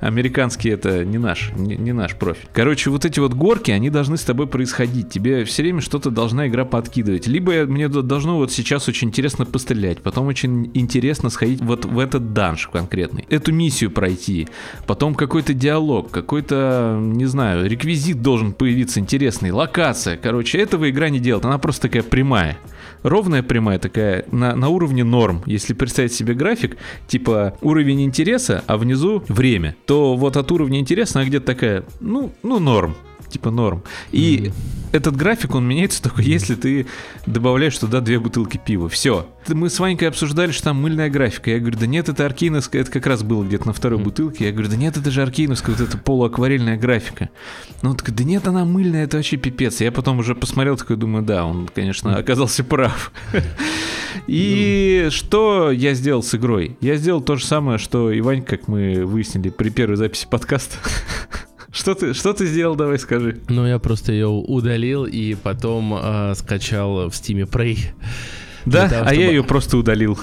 Американский это не наш, не, не наш профиль. Короче, вот эти вот горки, они должны с тобой происходить. Тебе все время что-то должна игра подкидывать. Либо мне должно вот сейчас очень интересно пострелять, потом очень интересно сходить вот в этот данж конкретный, эту миссию пройти, потом какой-то диалог, какой-то, не знаю, реквизит должен появиться интересный, локация. Короче, этого игра не делает, она просто такая прямая ровная прямая такая на, на уровне норм. Если представить себе график, типа уровень интереса, а внизу время, то вот от уровня интереса она где-то такая, ну, ну норм. Типа норм. И этот график, он меняется только если ты добавляешь туда две бутылки пива. Все. Мы с Ванькой обсуждали, что там мыльная графика. Я говорю, да нет, это аркейновская, это как раз было где-то на второй бутылке. Я говорю, да нет, это же аркейновская, вот эта полуакварельная графика. Ну, он такой, да нет, она мыльная, это вообще пипец. Я потом уже посмотрел, такой думаю, да, он, конечно, оказался прав. И что я сделал с игрой? Я сделал то же самое, что и Ванька, как мы выяснили при первой записи подкаста. Что ты, что ты сделал, давай скажи. Ну, я просто ее удалил и потом э, скачал в стиме Prey. Да, того, а я чтобы- ее просто удалил.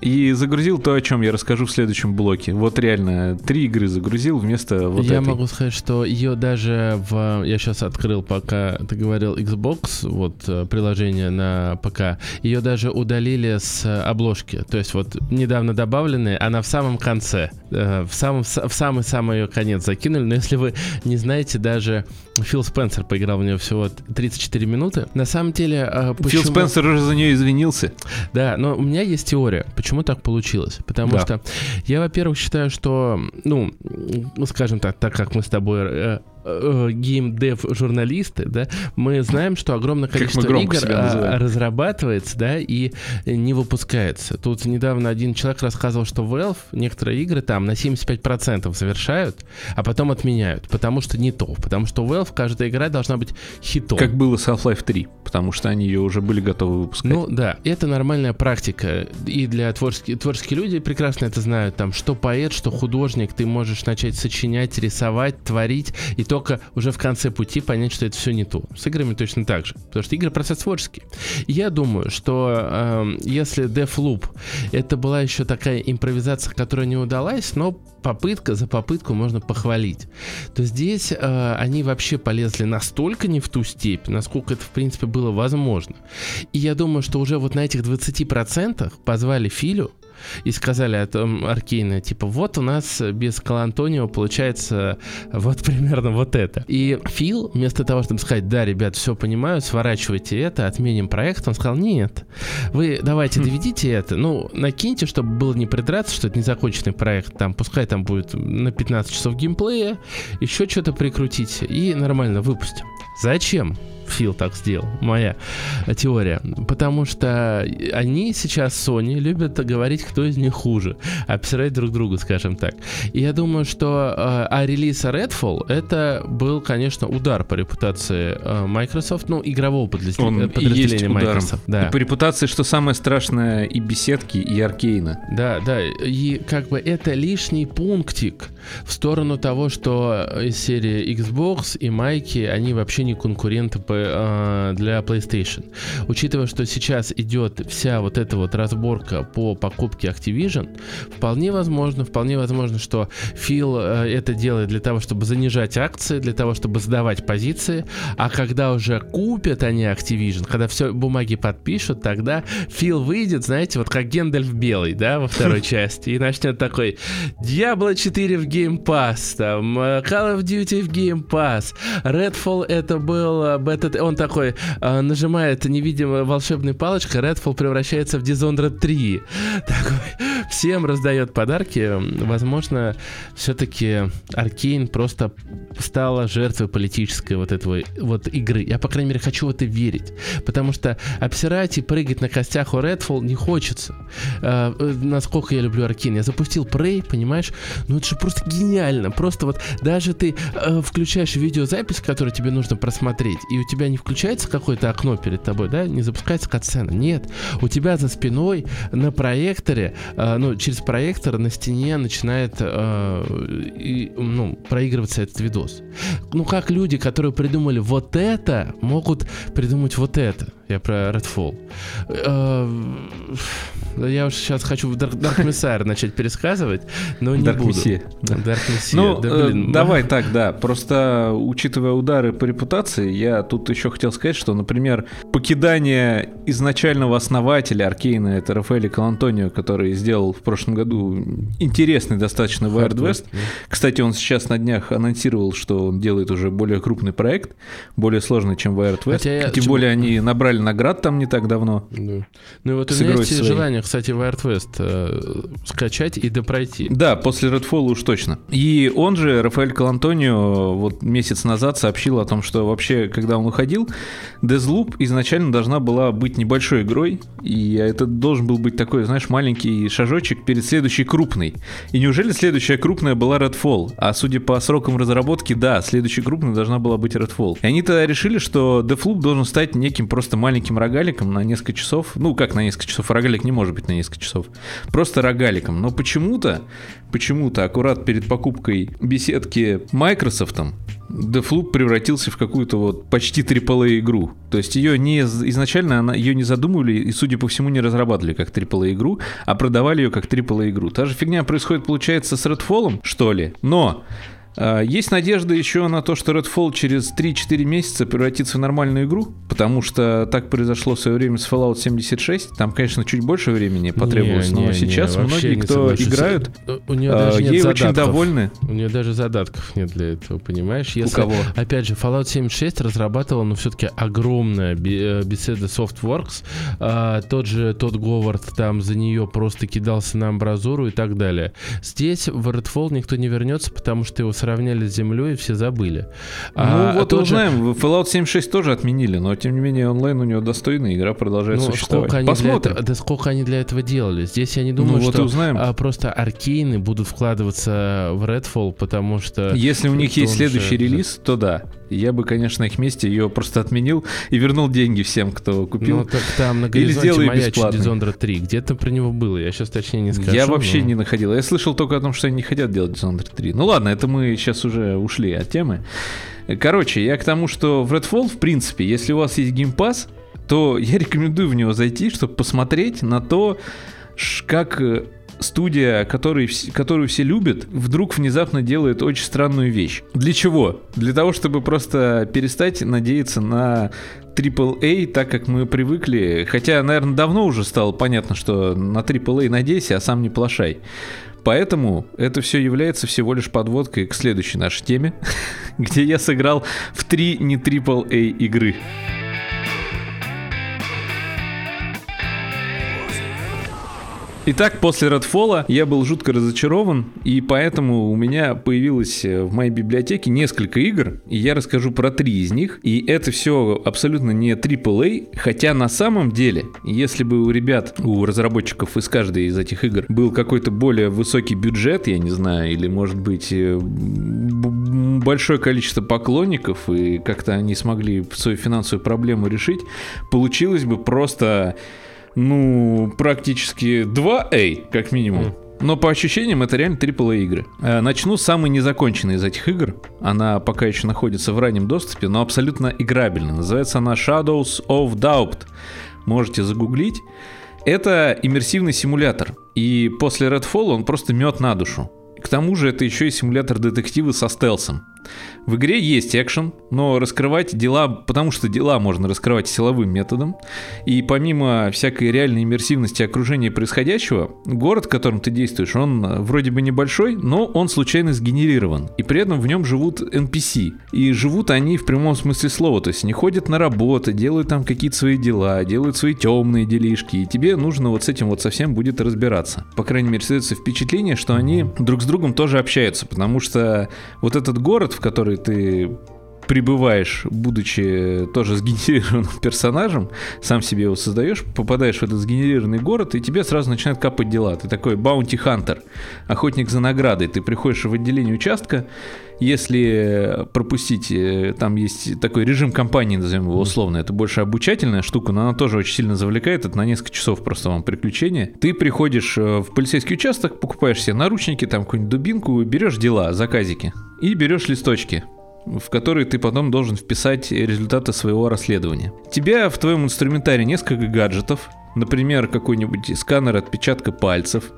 И загрузил то, о чем я расскажу в следующем блоке. Вот реально, три игры загрузил вместо вот я этой. могу сказать, что ее даже в... Я сейчас открыл, пока ты говорил Xbox, вот э, приложение на ПК, ее даже удалили с обложки. То есть вот недавно добавленная, она в самом конце. э, В самом в самый-самый ее конец закинули. Но если вы не знаете, даже Фил Спенсер поиграл в нее всего 34 минуты. На самом деле... э, Фил почему- Спенсер уже за нее извинился. Да, но у меня есть теория, почему так получилось. Потому Да. что я, во-первых, считаю, что, ну, скажем так, так как мы с тобой э, э, геймдев журналисты, да, мы знаем, что огромное количество игр а, разрабатывается, да, и не выпускается. Тут недавно один человек рассказывал, что Valve некоторые игры там на 75% завершают, а потом отменяют, потому что не то, потому что Valve каждая игра должна быть хитом. Как было с Half-Life 3, потому что они ее уже были готовы выпускать. Ну да, это нормальная практика, и для творческих, творческие люди прекрасно это знают, там, что поэт, что художник, ты можешь начать сочинять, рисовать, творить, и только уже в конце пути понять, что это все не то. С играми точно так же, потому что игры процесс творческий. Я думаю, что э, если Deathloop это была еще такая импровизация, которая не удалась, но попытка за попытку можно похвалить, то здесь э, они вообще полезли настолько не в ту степь, насколько это в принципе было возможно. И я думаю, что уже вот на этих 20% позвали Филю, и сказали о том Аркейна, типа, вот у нас без Калантонио получается вот примерно вот это. И Фил, вместо того, чтобы сказать, да, ребят, все понимаю, сворачивайте это, отменим проект, он сказал, нет, вы давайте хм. доведите это, ну, накиньте, чтобы было не придраться, что это незаконченный проект, там, пускай там будет на 15 часов геймплея, еще что-то прикрутите и нормально выпустим. Зачем? Фил так сделал, моя теория. Потому что они сейчас, Sony, любят говорить, кто из них хуже, обсирать друг друга, скажем так. И я думаю, что э, а релиз Redfall это был, конечно, удар по репутации э, Microsoft, ну, игрового подразделения, Он подразделения Microsoft. Да. И по репутации, что самое страшное, и беседки, и аркейна. Да, да, и как бы это лишний пунктик в сторону того, что из серии Xbox и Майки, они вообще не конкуренты по э, для PlayStation. Учитывая, что сейчас идет вся вот эта вот разборка по покупке Activision, вполне возможно, вполне возможно, что Фил э, это делает для того, чтобы занижать акции, для того, чтобы сдавать позиции, а когда уже купят они Activision, когда все бумаги подпишут, тогда Фил выйдет, знаете, вот как Гендальф Белый, да, во второй части, и начнет такой Diablo 4 в Game Pass, там, э, Call of Duty в Game Pass, Redfall это был бета он такой э, нажимает невидимой волшебной палочкой, Redfall превращается в Dishonored 3. Такой, всем раздает подарки. Возможно, все-таки Аркейн просто стала жертвой политической вот этого вот игры. Я, по крайней мере, хочу в это верить. Потому что обсирать и прыгать на костях у Redfall не хочется. Э, насколько я люблю Аркейн. Я запустил Prey, понимаешь? Ну это же просто гениально. Просто вот даже ты э, включаешь видеозапись, которую тебе нужно просмотреть, и у тебя не включается какое-то окно перед тобой, да, не запускается катсцена. Нет, у тебя за спиной на проекторе, э, ну, через проектор на стене начинает, э, и, ну, проигрываться этот видос. Ну, как люди, которые придумали вот это, могут придумать вот это. Я про Redfall. Э, я уж сейчас хочу в Dark, Dark Messiah начать пересказывать, но не Dark буду. Messiah. Dark Messiah. Ну, да, блин. давай так, да. Просто учитывая удары по репутации, я тут еще хотел сказать, что, например, покидание изначального основателя Аркейна, это Рафаэль Калантонио, который сделал в прошлом году интересный достаточно Wild West. Кстати, он сейчас на днях анонсировал, что он делает уже более крупный проект, более сложный, чем Wild West. Я... Тем более они набрали наград там не так давно. Да. Ну и вот у меня есть своей. желание, кстати, Wild West э, скачать и допройти. Да, после Redfall уж точно. И он же, Рафаэль Калантонио, вот месяц назад сообщил о том, что вообще, когда он уходил, Deathloop изначально должна была быть небольшой игрой, и это должен был быть такой, знаешь, маленький шажочек перед следующей крупной. И неужели следующая крупная была Redfall? А судя по срокам разработки, да, следующей крупной должна была быть Redfall. И они тогда решили, что Deathloop должен стать неким просто маленьким рогаликом на несколько часов. Ну, как на несколько часов? Рогалик не может быть на несколько часов. Просто рогаликом. Но почему-то, почему-то аккурат перед покупкой беседки Microsoft Deathloop превратился в какую-то вот почти AAA игру. То есть ее не изначально она, ее не задумывали и, судя по всему, не разрабатывали как AAA игру, а продавали ее как AAA игру. Та же фигня происходит, получается, с Redfall, что ли. Но есть надежда еще на то, что Redfall через 3-4 месяца превратится в нормальную игру, Потому что так произошло в свое время с Fallout 76. Там, конечно, чуть больше времени потребовалось, Не, но не, сейчас не, многие, кто играют, У нее а, даже нет ей задатков. очень довольны. У нее даже задатков нет для этого, понимаешь? Если, кого? Опять же, Fallout 76 разрабатывала, ну, все-таки огромная э, Bethesda Softworks. А, тот же Тодд Говард там за нее просто кидался на амбразуру и так далее. Здесь в Redfall никто не вернется, потому что его сравняли с землей и все забыли. А, ну вот тот же- узнаем, Fallout 76 тоже отменили, но тем не менее онлайн у него достойный, игра продолжает Ну, существовать. сколько Посмотрим. этого, да сколько они для этого делали? Здесь я не думаю, ну вот что узнаем. а, просто аркейны будут вкладываться в Redfall, потому что... Если у них есть следующий же- релиз, то да. Я бы, конечно, на их месте ее просто отменил и вернул деньги всем, кто купил. Ну так там на Или маячит бесплатный. Dishonored 3. Где-то про него было, я сейчас точнее не скажу. Я вообще но- не находил. Я слышал только о том, что они не хотят делать Dishonored 3. Ну ладно, это мы сейчас уже ушли от темы. Короче, я к тому, что в Redfall, в принципе, если у вас есть Pass, то я рекомендую в него зайти, чтобы посмотреть на то, как э, студия, который, которую все любят, вдруг внезапно делает очень странную вещь. Для чего? Для того, чтобы просто перестать надеяться на AAA, так как мы привыкли. Хотя, наверное, давно уже стало понятно, что на AAA надейся, а сам не плашай. Поэтому это все является всего лишь подводкой к следующей нашей теме, где я сыграл в три не AAA игры. Итак, после Redfall я был жутко разочарован, и поэтому у меня появилось э, в моей библиотеке несколько игр, и я расскажу про три из них. И это все абсолютно не AAA, хотя на самом деле, если бы у ребят, у разработчиков из каждой из этих игр был какой-то более высокий бюджет, я не знаю, или может быть э, большое количество поклонников, и как-то они смогли свою финансовую проблему решить, получилось бы просто ну, практически 2A, как минимум. Но по ощущениям это реально AAA игры. Э, Начну с самой незаконченной из этих игр. Она пока еще находится в раннем доступе, но абсолютно играбельна. Называется она Shadows of Doubt. Можете загуглить. Это иммерсивный симулятор. И после Redfall он просто мед на душу. К тому же это еще и симулятор детектива со стелсом. В игре есть экшен, но раскрывать дела, потому что дела можно раскрывать силовым методом. И помимо всякой реальной иммерсивности окружения происходящего, город, в котором ты действуешь, он э, вроде бы небольшой, но он случайно сгенерирован. И при этом в нем живут NPC. И живут они в прямом смысле слова, то есть не ходят на работу, делают там какие-то свои дела, делают свои темные делишки. И тебе нужно вот с этим вот совсем будет разбираться. По крайней мере, создается впечатление, что они друг с другом тоже общаются, потому что вот этот город, в который ты прибываешь, будучи тоже сгенерированным персонажем, сам себе его создаешь, попадаешь в этот сгенерированный город, и тебе сразу начинают капать дела. Ты такой баунти-хантер, охотник за наградой. Ты приходишь в отделение участка, если пропустить, э, там есть такой режим компании, назовем его условно, это больше обучательная штука, но она тоже очень сильно завлекает, это на несколько часов просто вам приключение. Ты приходишь э, в полицейский участок, покупаешь себе наручники, там какую-нибудь дубинку, берешь дела, заказики, и берешь листочки, в которые ты потом должен вписать результаты своего расследования. Тебя в твоем инструментарии несколько гаджетов, например, какой-нибудь сканер отпечатка пальцев,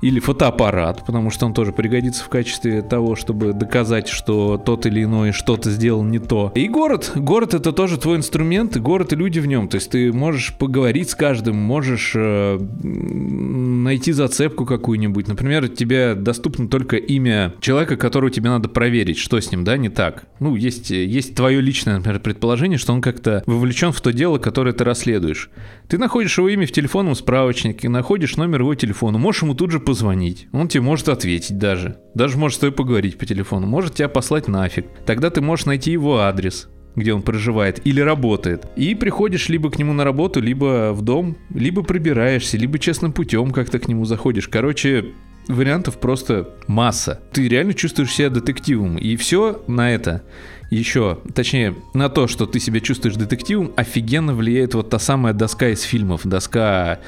или фотоаппарат, потому что он тоже пригодится в качестве того, чтобы доказать, что тот или иной что-то сделал не то. И город. Город это тоже твой инструмент, город и люди в нем. То есть ты можешь поговорить с каждым, можешь э, найти зацепку какую-нибудь. Например, тебе доступно только имя человека, которого тебе надо проверить, что с ним, да, не так. Ну, есть, есть твое личное, например, предположение, что он как-то вовлечен в то дело, которое ты расследуешь. Ты находишь его имя в телефонном справочнике, находишь номер его телефона, можешь ему тут же позвонить. Он тебе может ответить даже. Даже может с тобой поговорить по телефону. Может тебя послать нафиг. Тогда ты можешь найти его адрес где он проживает или работает. И приходишь либо к нему на работу, либо в дом, либо пробираешься, либо честным путем как-то к нему заходишь. Короче, вариантов просто масса. Ты реально чувствуешь себя детективом. И все на это еще, точнее, на то, что ты себя чувствуешь детективом, офигенно влияет вот та самая доска из фильмов, доска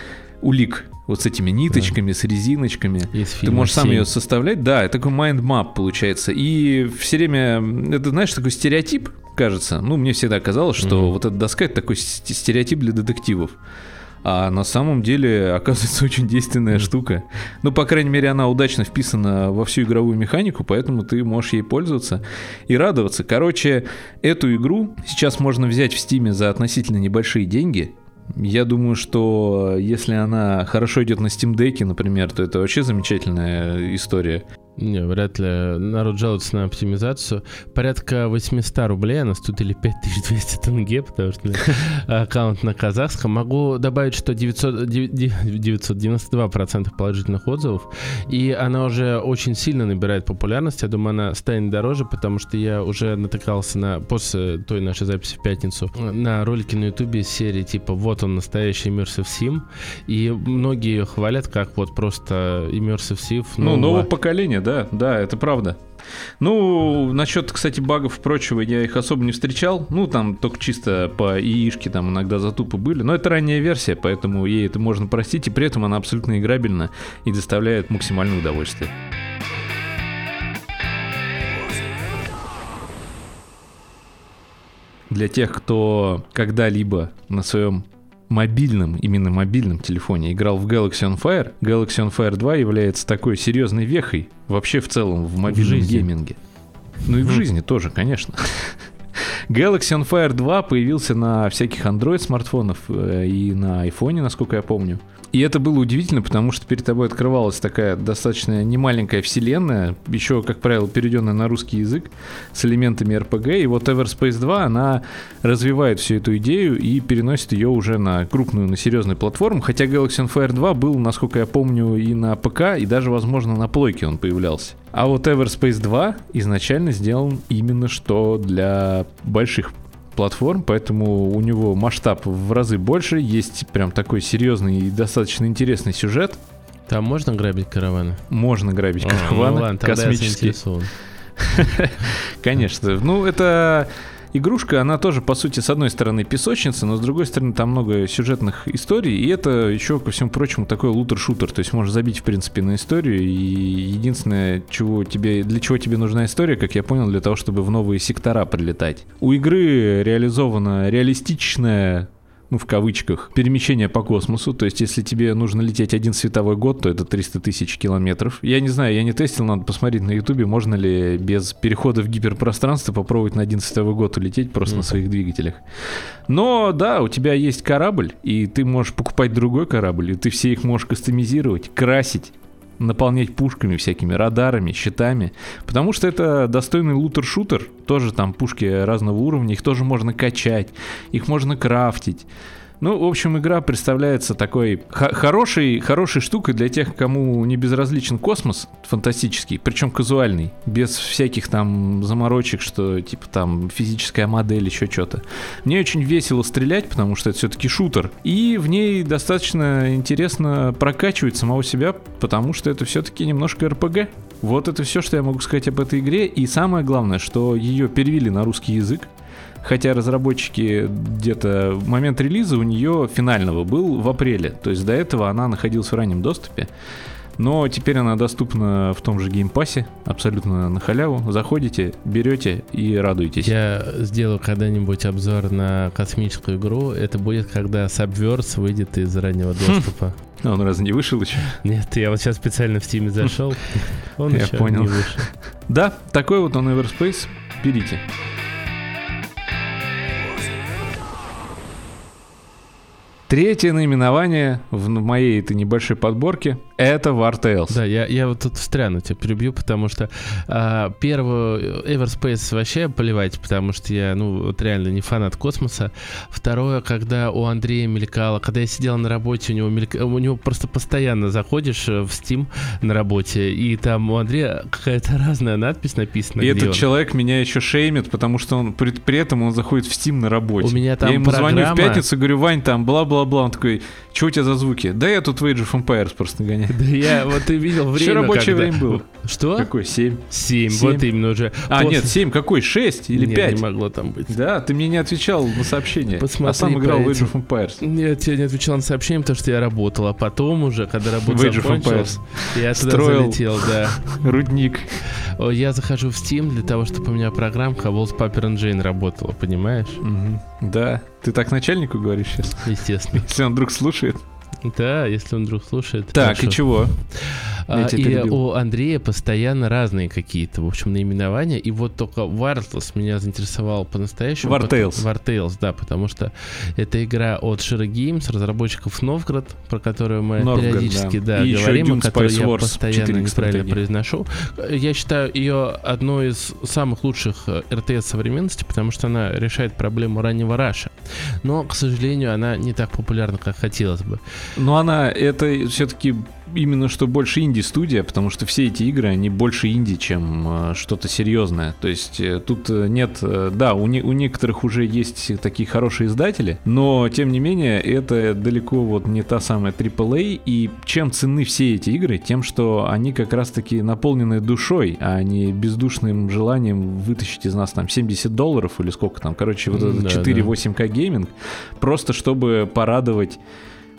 улик, вот с этими ниточками, с резиночками. Из Ты можешь сам «Семь». ее составлять, да, это такой mind map получается. И все время, это знаешь, такой стереотип, кажется. Ну, мне всегда казалось, что Мгм. вот эта доска это такой стереотип для детективов. А на самом деле, оказывается, очень действенная штука. Ну, по крайней мере, она удачно вписана во всю игровую механику, поэтому ты можешь ей пользоваться и радоваться. Короче, эту игру сейчас можно взять в Стиме за относительно небольшие деньги. Я думаю, что если она хорошо идет на Steam Deck, например, то это вообще замечательная история. Не, вряд ли. Народ жалуется на оптимизацию. Порядка 800 рублей, она стоит или 5200 тенге, потому что аккаунт на казахском. Могу добавить, что 900, 992% положительных отзывов, и она уже очень сильно набирает популярность. Я думаю, она станет дороже, потому что я уже натыкался на, после той нашей записи в пятницу, на ролики на ютубе серии типа «Вот он, настоящий Immersive Sim», и многие ее хвалят как вот просто Immersive Sim. Ну, нового поколения, да, да, это правда. Ну, насчет, кстати, багов и прочего, я их особо не встречал. Ну, там только чисто по яишке там иногда затупы были. Но это ранняя версия, поэтому ей это можно простить. И при этом она абсолютно играбельна и доставляет максимальное удовольствие. Для тех, кто когда-либо на своем мобильном, именно мобильном телефоне играл в Galaxy on Fire, Galaxy on Fire 2 является такой серьезной вехой вообще в целом в мобильном в гейминге. Ну и в жизни тоже, конечно. Galaxy on Fire 2 появился на всяких Android смартфонов э, и на iPhone, насколько я помню. И это было удивительно, потому что перед тобой открывалась такая достаточно немаленькая вселенная, еще, как правило, переведенная на русский язык, с элементами RPG. И вот Everspace 2, она развивает всю эту идею и переносит ее уже на крупную, на серьезную платформу. Хотя Galaxy on Fire 2 был, насколько я помню, и на ПК, и даже, возможно, на плойке он появлялся. А вот Everspace 2 изначально сделан именно что для больших платформ, поэтому у него масштаб в разы больше, есть прям такой серьезный и достаточно интересный сюжет. Там можно грабить караваны? Можно грабить О, караваны, ну ладно, космические. Конечно. Ну, это игрушка, она тоже, по сути, с одной стороны песочница, но с другой стороны там много сюжетных историй, и это еще, ко всему прочему, такой лутер-шутер, то есть можешь забить, в принципе, на историю, и единственное, чего тебе, для чего тебе нужна история, как я понял, для того, чтобы в новые сектора прилетать. У игры реализована реалистичная ну, в кавычках, перемещение по космосу. То есть, если тебе нужно лететь один световой год, то это 300 тысяч километров. Я не знаю, я не тестил, надо посмотреть на Ютубе, можно ли без перехода в гиперпространство попробовать на один световой год улететь просто mm. на своих двигателях. Но, да, у тебя есть корабль, и ты можешь покупать другой корабль, и ты все их можешь кастомизировать, красить, наполнять пушками всякими, радарами, щитами, потому что это достойный лутер-шутер, тоже там пушки разного уровня, их тоже можно качать, их можно крафтить. Ну, в общем, игра представляется такой хорошей, хорошей штукой для тех, кому не безразличен космос фантастический, причем казуальный, без всяких там заморочек, что типа там физическая модель, еще что-то. Мне очень весело стрелять, потому что это все-таки шутер, и в ней достаточно интересно прокачивать самого себя, потому что это все-таки немножко РПГ. Вот это все, что я могу сказать об этой игре. И самое главное, что ее перевели на русский язык. Хотя разработчики где-то момент релиза у нее финального был в апреле. То есть до этого она находилась в раннем доступе. Но теперь она доступна в том же геймпассе, абсолютно на халяву. Заходите, берете и радуетесь. Я сделаю когда-нибудь обзор на космическую игру. Это будет, когда Subverse выйдет из раннего доступа. А он разве не вышел еще? Нет, я вот сейчас специально в Steam зашел. Он я еще понял. не вышел. Да, такой вот он Everspace. Берите. Третье наименование в моей этой небольшой подборке это War Tales. Да, я, я вот тут встряну тебя перебью, потому что а, первую Everspace вообще поливать, потому что я, ну, вот реально не фанат космоса. Второе, когда у Андрея мелькало, когда я сидел на работе, у него, мельк... у него просто постоянно заходишь в Steam на работе, и там у Андрея какая-то разная надпись написана. И этот он. человек меня еще шеймит, потому что он при, при этом он заходит в Steam на работе. У меня там Я ему программа... звоню в пятницу, говорю, Вань, там бла-бла-бла. Он такой, что у тебя за звуки? Да я тут в Age of Empires просто гоняю. Да я, вот ты видел время, Еще рабочее когда... время было. Что? Какой? 7. 7, 7. вот именно уже. А, После... нет, 7 какой? 6 или нет, 5? не могло там быть. Да, ты мне не отвечал на сообщение. Посмотри а сам играл в Age of Empires. Нет, я не отвечал на сообщение, потому что я работал. А потом уже, когда работа в Age of Empires. я туда Строил залетел, да. Рудник. Я захожу в Steam для того, чтобы у меня программка Wallpaper Engine работала, понимаешь? Угу. Да, ты так начальнику говоришь сейчас? Естественно. Если он вдруг слушает. Да, если он вдруг слушает. Так, хорошо. и чего? А, и перебил. у Андрея постоянно разные какие-то, в общем, наименования. И вот только Wartales меня заинтересовал по-настоящему. Wartales. Wartales, да, потому что это игра от Shira Games, разработчиков Новгород, про которую мы Новгород, периодически да. да, И говорим, о которой я Wars постоянно 4 неправильно произношу. Я считаю ее одной из самых лучших э, РТС современности, потому что она решает проблему раннего раша. Но, к сожалению, она не так популярна, как хотелось бы. Но она, это все-таки именно что больше инди-студия, потому что все эти игры, они больше инди, чем э, что-то серьезное. То есть э, тут э, нет, э, да, у, не- у некоторых уже есть такие хорошие издатели, но тем не менее это далеко вот не та самая AAA, и чем ценны все эти игры? Тем, что они как раз-таки наполнены душой, а не бездушным желанием вытащить из нас там 70 долларов или сколько там, короче, вот да, 4 да. 8К гейминг, просто чтобы порадовать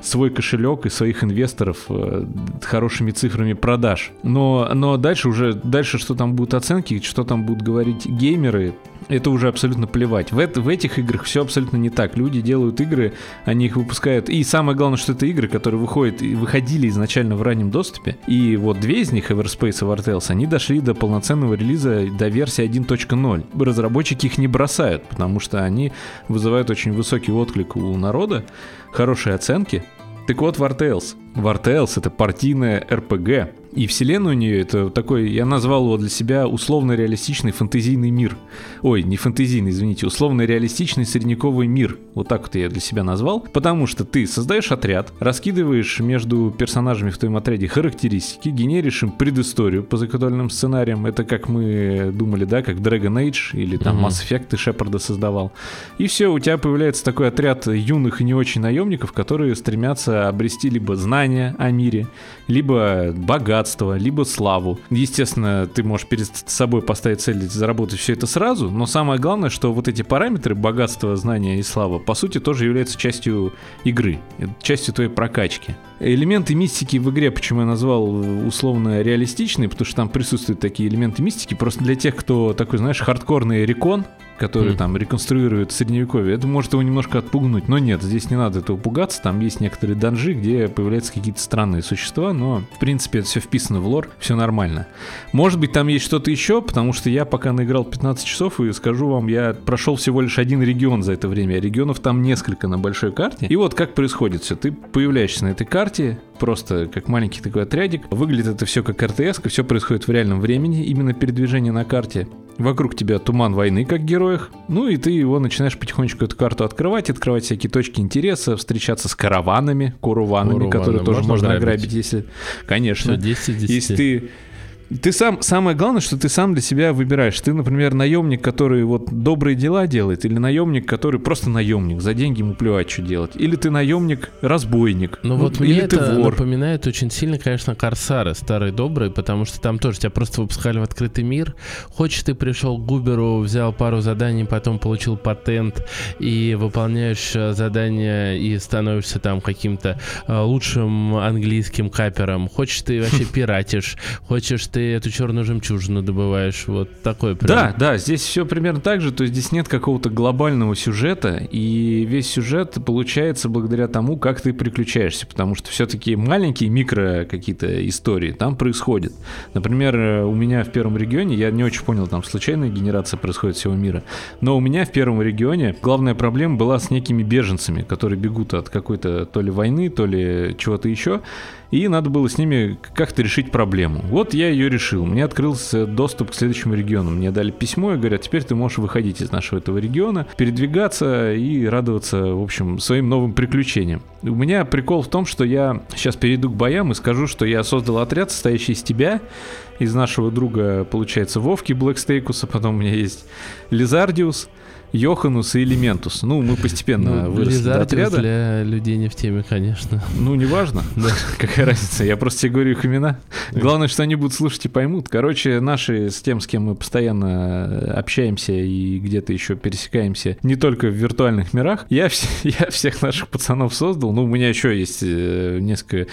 свой кошелек и своих инвесторов э, хорошими цифрами продаж. Но, но дальше уже, дальше что там будут оценки, что там будут говорить геймеры, это уже абсолютно плевать. В, эт- в этих играх все абсолютно не так. Люди делают игры, они их выпускают. И самое главное, что это игры, которые выходят выходили изначально в раннем доступе. И вот две из них, Everspace и Wartales, они дошли до полноценного релиза, до версии 1.0. Разработчики их не бросают, потому что они вызывают очень высокий отклик у народа, хорошие оценки. Так вот, Wartales. Wartales — это партийная РПГ. И вселенная у нее это такой, я назвал его для себя условно-реалистичный фэнтезийный мир. Ой, не фэнтезийный, извините, условно-реалистичный средневековый мир. Вот так вот я для себя назвал. Потому что ты создаешь отряд, раскидываешь между персонажами в твоем отряде характеристики, генеришь им предысторию по закатольным сценариям. Это как мы думали, да, как Dragon Age или там Мгм. Mass Effect ты Шепарда создавал. И все, у тебя появляется такой отряд юных и не очень наемников, которые стремятся обрести либо знания о мире, либо богатство, либо славу. Естественно, ты можешь перед собой поставить цель заработать все это сразу, но самое главное, что вот эти параметры богатство, знания и слава, по сути, тоже являются частью игры, частью твоей прокачки. Элементы мистики в игре, почему я назвал условно реалистичные, потому что там присутствуют такие элементы мистики, просто для тех, кто такой, знаешь, хардкорный рекон, который Мгм. там реконструирует средневековье, это может его немножко отпугнуть, но нет, здесь не надо этого пугаться, там есть некоторые данжи, где появляются какие-то странные существа, но в принципе это все вписано в лор, все нормально. Может быть там есть что-то еще, потому что я пока наиграл 15 часов и скажу вам, я прошел всего лишь один регион за это время, а регионов там несколько на большой карте. И вот как происходит все, ты появляешься на этой карте, просто как маленький такой отрядик, выглядит это все как РТС, все происходит в реальном времени, именно передвижение на карте. Вокруг тебя туман войны, как в героях. Ну и ты его начинаешь потихонечку эту карту открывать, открывать всякие точки интереса, встречаться с караванами, куруванами, Куруваны которые тоже можно можно грабить? ограбить, если... Конечно. Все 10 из 10. Если ты ты сам, самое главное, что ты сам для себя выбираешь. Ты, например, наемник, который вот добрые дела делает, или наемник, который просто наемник, за деньги ему плевать, что делать. Или ты наемник, разбойник. Ну вот или мне ты это вор. напоминает очень сильно, конечно, Корсары, старые добрые, потому что там тоже тебя просто выпускали в открытый мир. Хочешь, ты пришел к Губеру, взял пару заданий, потом получил патент и выполняешь э, задания и становишься там каким-то э, лучшим английским капером. Хочешь, ты вообще пиратишь. Хочешь, ты эту черную жемчужину добываешь. Вот такой прям. Да, да, здесь все примерно так же, то есть здесь нет какого-то глобального сюжета, и весь сюжет получается благодаря тому, как ты приключаешься, потому что все-таки маленькие микро какие-то истории там происходят. Например, э, у меня в первом регионе, я не очень понял, там случайная генерация происходит всего мира, но у меня в первом регионе главная проблема была с некими беженцами, которые бегут от какой-то то ли войны, то ли чего-то еще, и надо было с ними как-то решить проблему. Вот я ее решил. Мне открылся доступ к следующему региону. Мне дали письмо и говорят, теперь ты можешь выходить из нашего этого региона, передвигаться и радоваться, в общем, своим новым приключениям. У меня прикол в том, что я сейчас перейду к боям и скажу, что я создал отряд, состоящий из тебя, из нашего друга, получается, Вовки Блэкстейкуса, потом у меня есть Лизардиус, Йоханус и Элементус. Ну, мы постепенно Ну, выросли до отряда. для людей не в теме, конечно. Ну, неважно. Какая разница, я просто тебе говорю их имена. Главное, что они будут слушать и поймут. Короче, наши с тем, с кем мы постоянно э, общаемся и где-то еще пересекаемся, не только в виртуальных мирах, я, вс- я всех наших пацанов создал. Ну, у меня еще есть э, несколько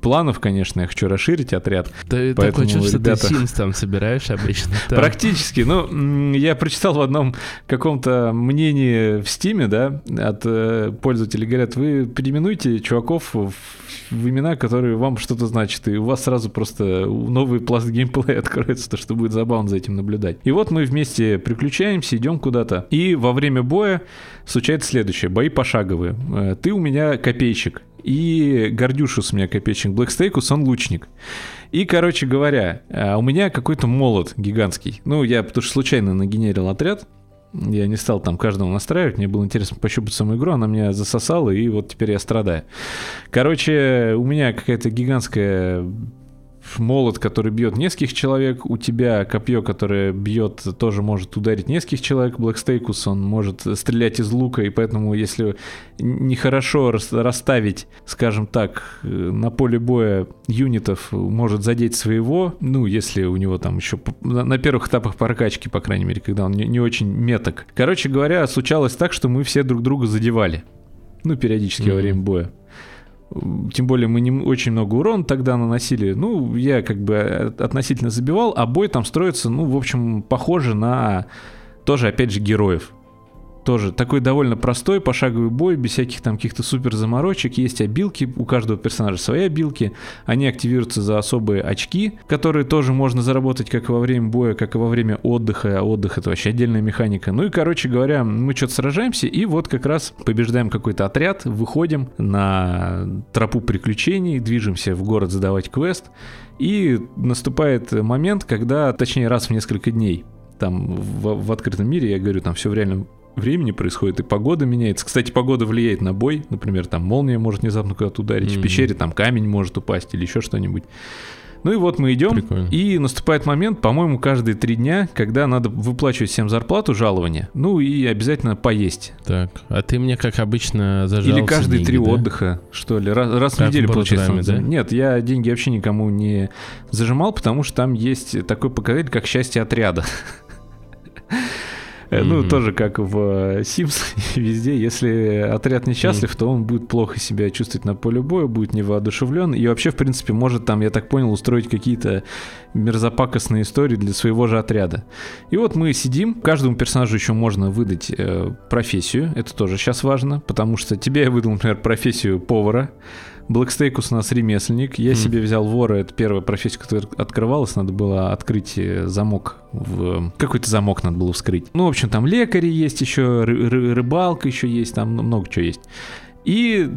планов, конечно, я хочу расширить отряд. Ты Поэтому, такое чувство, ребята- что ты Sims там собираешь обычно. там. Практически. Ну, я прочитал в одном каком-то мнение в Стиме, да, от э, пользователей. Говорят, вы переименуйте чуваков в, в имена, которые вам что-то значат, и у вас сразу просто новый пласт геймплея откроется, то что будет забавно за этим наблюдать. И вот мы вместе приключаемся, идем куда-то, и во время боя случается следующее. Бои пошаговые. Э, ты у меня копейщик, и Гордюшус у меня копейщик. Блэкстейкус, он лучник. И, короче говоря, э, у меня какой-то молот гигантский. Ну, я потому что случайно нагенерил отряд. Я не стал там каждому настраивать, мне было интересно пощупать саму игру, она меня засосала, и вот теперь я страдаю. Короче, у меня какая-то гигантская молот, который бьет нескольких человек, у тебя копье, которое бьет, тоже может ударить нескольких человек, Блэкстейкус, он может стрелять из лука, и поэтому, если нехорошо расставить, скажем так, на поле боя юнитов, может задеть своего, ну, если у него там еще на первых этапах прокачки, по крайней мере, когда он не, не очень меток. Короче говоря, случалось так, что мы все друг друга задевали. Ну, периодически mm-hmm. во время боя. Тем более мы не очень много урона тогда наносили. Ну, я как бы э, относительно забивал, а бой там строится, ну, в общем, похоже на тоже, опять же, героев. Тоже такой довольно простой пошаговый бой, без всяких там каких-то супер заморочек. Есть обилки, у каждого персонажа свои обилки. Они активируются за особые очки, которые тоже можно заработать как во время боя, как и во время отдыха. А отдых это вообще отдельная механика. Ну и, короче говоря, мы что-то сражаемся, и вот как раз побеждаем какой-то отряд, выходим на тропу приключений, движемся в город задавать квест. И наступает момент, когда, точнее, раз в несколько дней, там в, в открытом мире, я говорю, там все в реальном времени происходит, и погода меняется. Кстати, погода влияет на бой. Например, там молния может внезапно куда-то ударить, mm-hmm. в пещере там камень может упасть или еще что-нибудь. Ну и вот мы идем, Прикольно. и наступает момент, по-моему, каждые три дня, когда надо выплачивать всем зарплату, жалование, ну и обязательно поесть. Так, а ты мне, как обычно, зажал Или каждые деньги, три да? отдыха, что ли, раз, раз в неделю, получается. Да? Нет, я деньги вообще никому не зажимал, потому что там есть такой показатель, как счастье отряда. Mm-hmm. Ну, тоже как в э, Sims везде, если отряд несчастлив, mm-hmm. то он будет плохо себя чувствовать на поле боя, будет невоодушевлен, и вообще, в принципе, может там, я так понял, устроить какие-то мерзопакостные истории для своего же отряда. И вот мы сидим, каждому персонажу еще можно выдать э, профессию, это тоже сейчас важно, потому что тебе я выдал, например, профессию повара, Блэкстейкус у нас ремесленник. Я mm. себе взял вора, это первая профессия, которая открывалась. Надо было открыть э, замок в... Какой-то замок надо было вскрыть. Ну, в общем, там лекари есть еще, ры- рыбалка еще есть, там много чего есть. И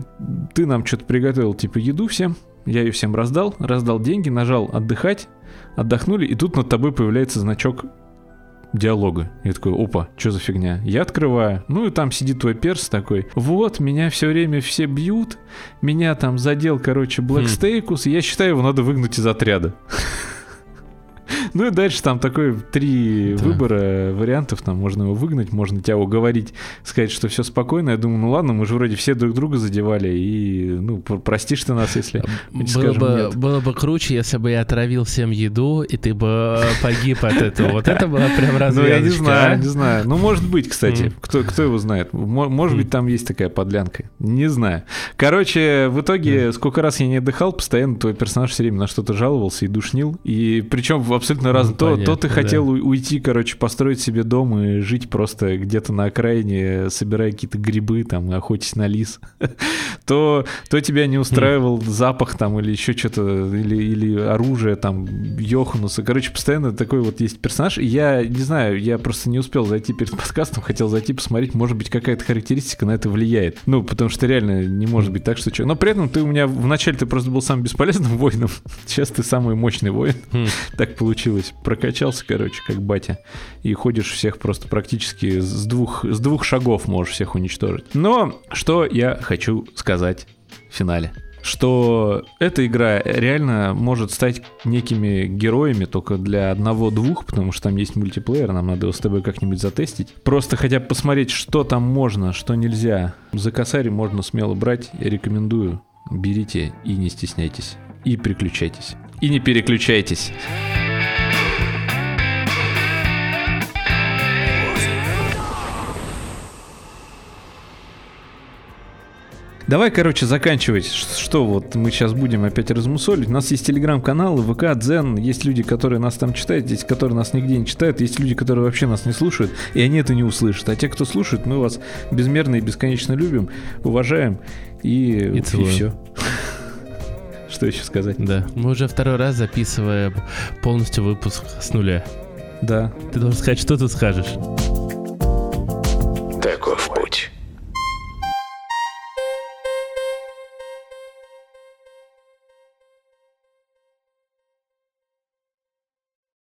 ты нам что-то приготовил, типа, еду всем. Я ее всем раздал, раздал деньги, нажал отдыхать, отдохнули, и тут над тобой появляется значок диалога. Я такой, опа, что за фигня? Я открываю. Ну и там сидит твой перс такой. Вот, меня все время все бьют. Меня там задел, короче, Блэкстейкус. Хм. Я считаю, его надо выгнать из отряда. Ну и дальше там такой три да. выбора вариантов. Там можно его выгнать, можно тебя уговорить, сказать, что все спокойно. Я думаю, ну ладно, мы же вроде все друг друга задевали. И, ну, простишь ты нас, если было скажем бы, нет. Было бы круче, если бы я отравил всем еду, и ты бы э, погиб от этого. Вот это было прям развязочка. Ну, я не знаю, а? не знаю. Ну, может быть, кстати. Кто, кто его знает? Может быть, там есть такая подлянка. Не знаю. Короче, в итоге, сколько раз я не отдыхал, постоянно твой персонаж все время на что-то жаловался и душнил. И причем абсолютно разно. Ну, то, то ты да. хотел уйти, короче, построить себе дом и жить просто где-то на окраине, собирая какие-то грибы, там, охотясь на лис. то, то тебя не устраивал запах там или еще что-то, или, или оружие там, Йохануса. Короче, постоянно такой вот есть персонаж. И я не знаю, я просто не успел зайти перед подкастом, хотел зайти посмотреть, может быть, какая-то характеристика на это влияет. Ну, потому что реально не может быть так, что... Но при этом ты у меня вначале ты просто был самым бесполезным воином, сейчас ты самый мощный воин. Хм. Так получилось есть прокачался, короче, как батя, и ходишь всех просто практически с двух, с двух шагов можешь всех уничтожить. Но что я хочу сказать в финале? что эта игра реально может стать некими героями только для одного-двух, потому что там есть мультиплеер, нам надо его с тобой как-нибудь затестить. Просто хотя бы посмотреть, что там можно, что нельзя. За косарь можно смело брать, я рекомендую. Берите и не стесняйтесь. И приключайтесь. И не переключайтесь. Давай, короче, заканчивать. Что вот мы сейчас будем опять размусолить. У нас есть телеграм-каналы, ВК, Дзен. Есть люди, которые нас там читают, есть которые нас нигде не читают. Есть люди, которые вообще нас не слушают, и они это не услышат. А те, кто слушает, мы вас безмерно и бесконечно любим, уважаем и, И целуем. все. Что еще сказать? Да, мы уже второй раз записываем полностью выпуск с нуля. Да. Ты должен сказать, что ты скажешь. Путь.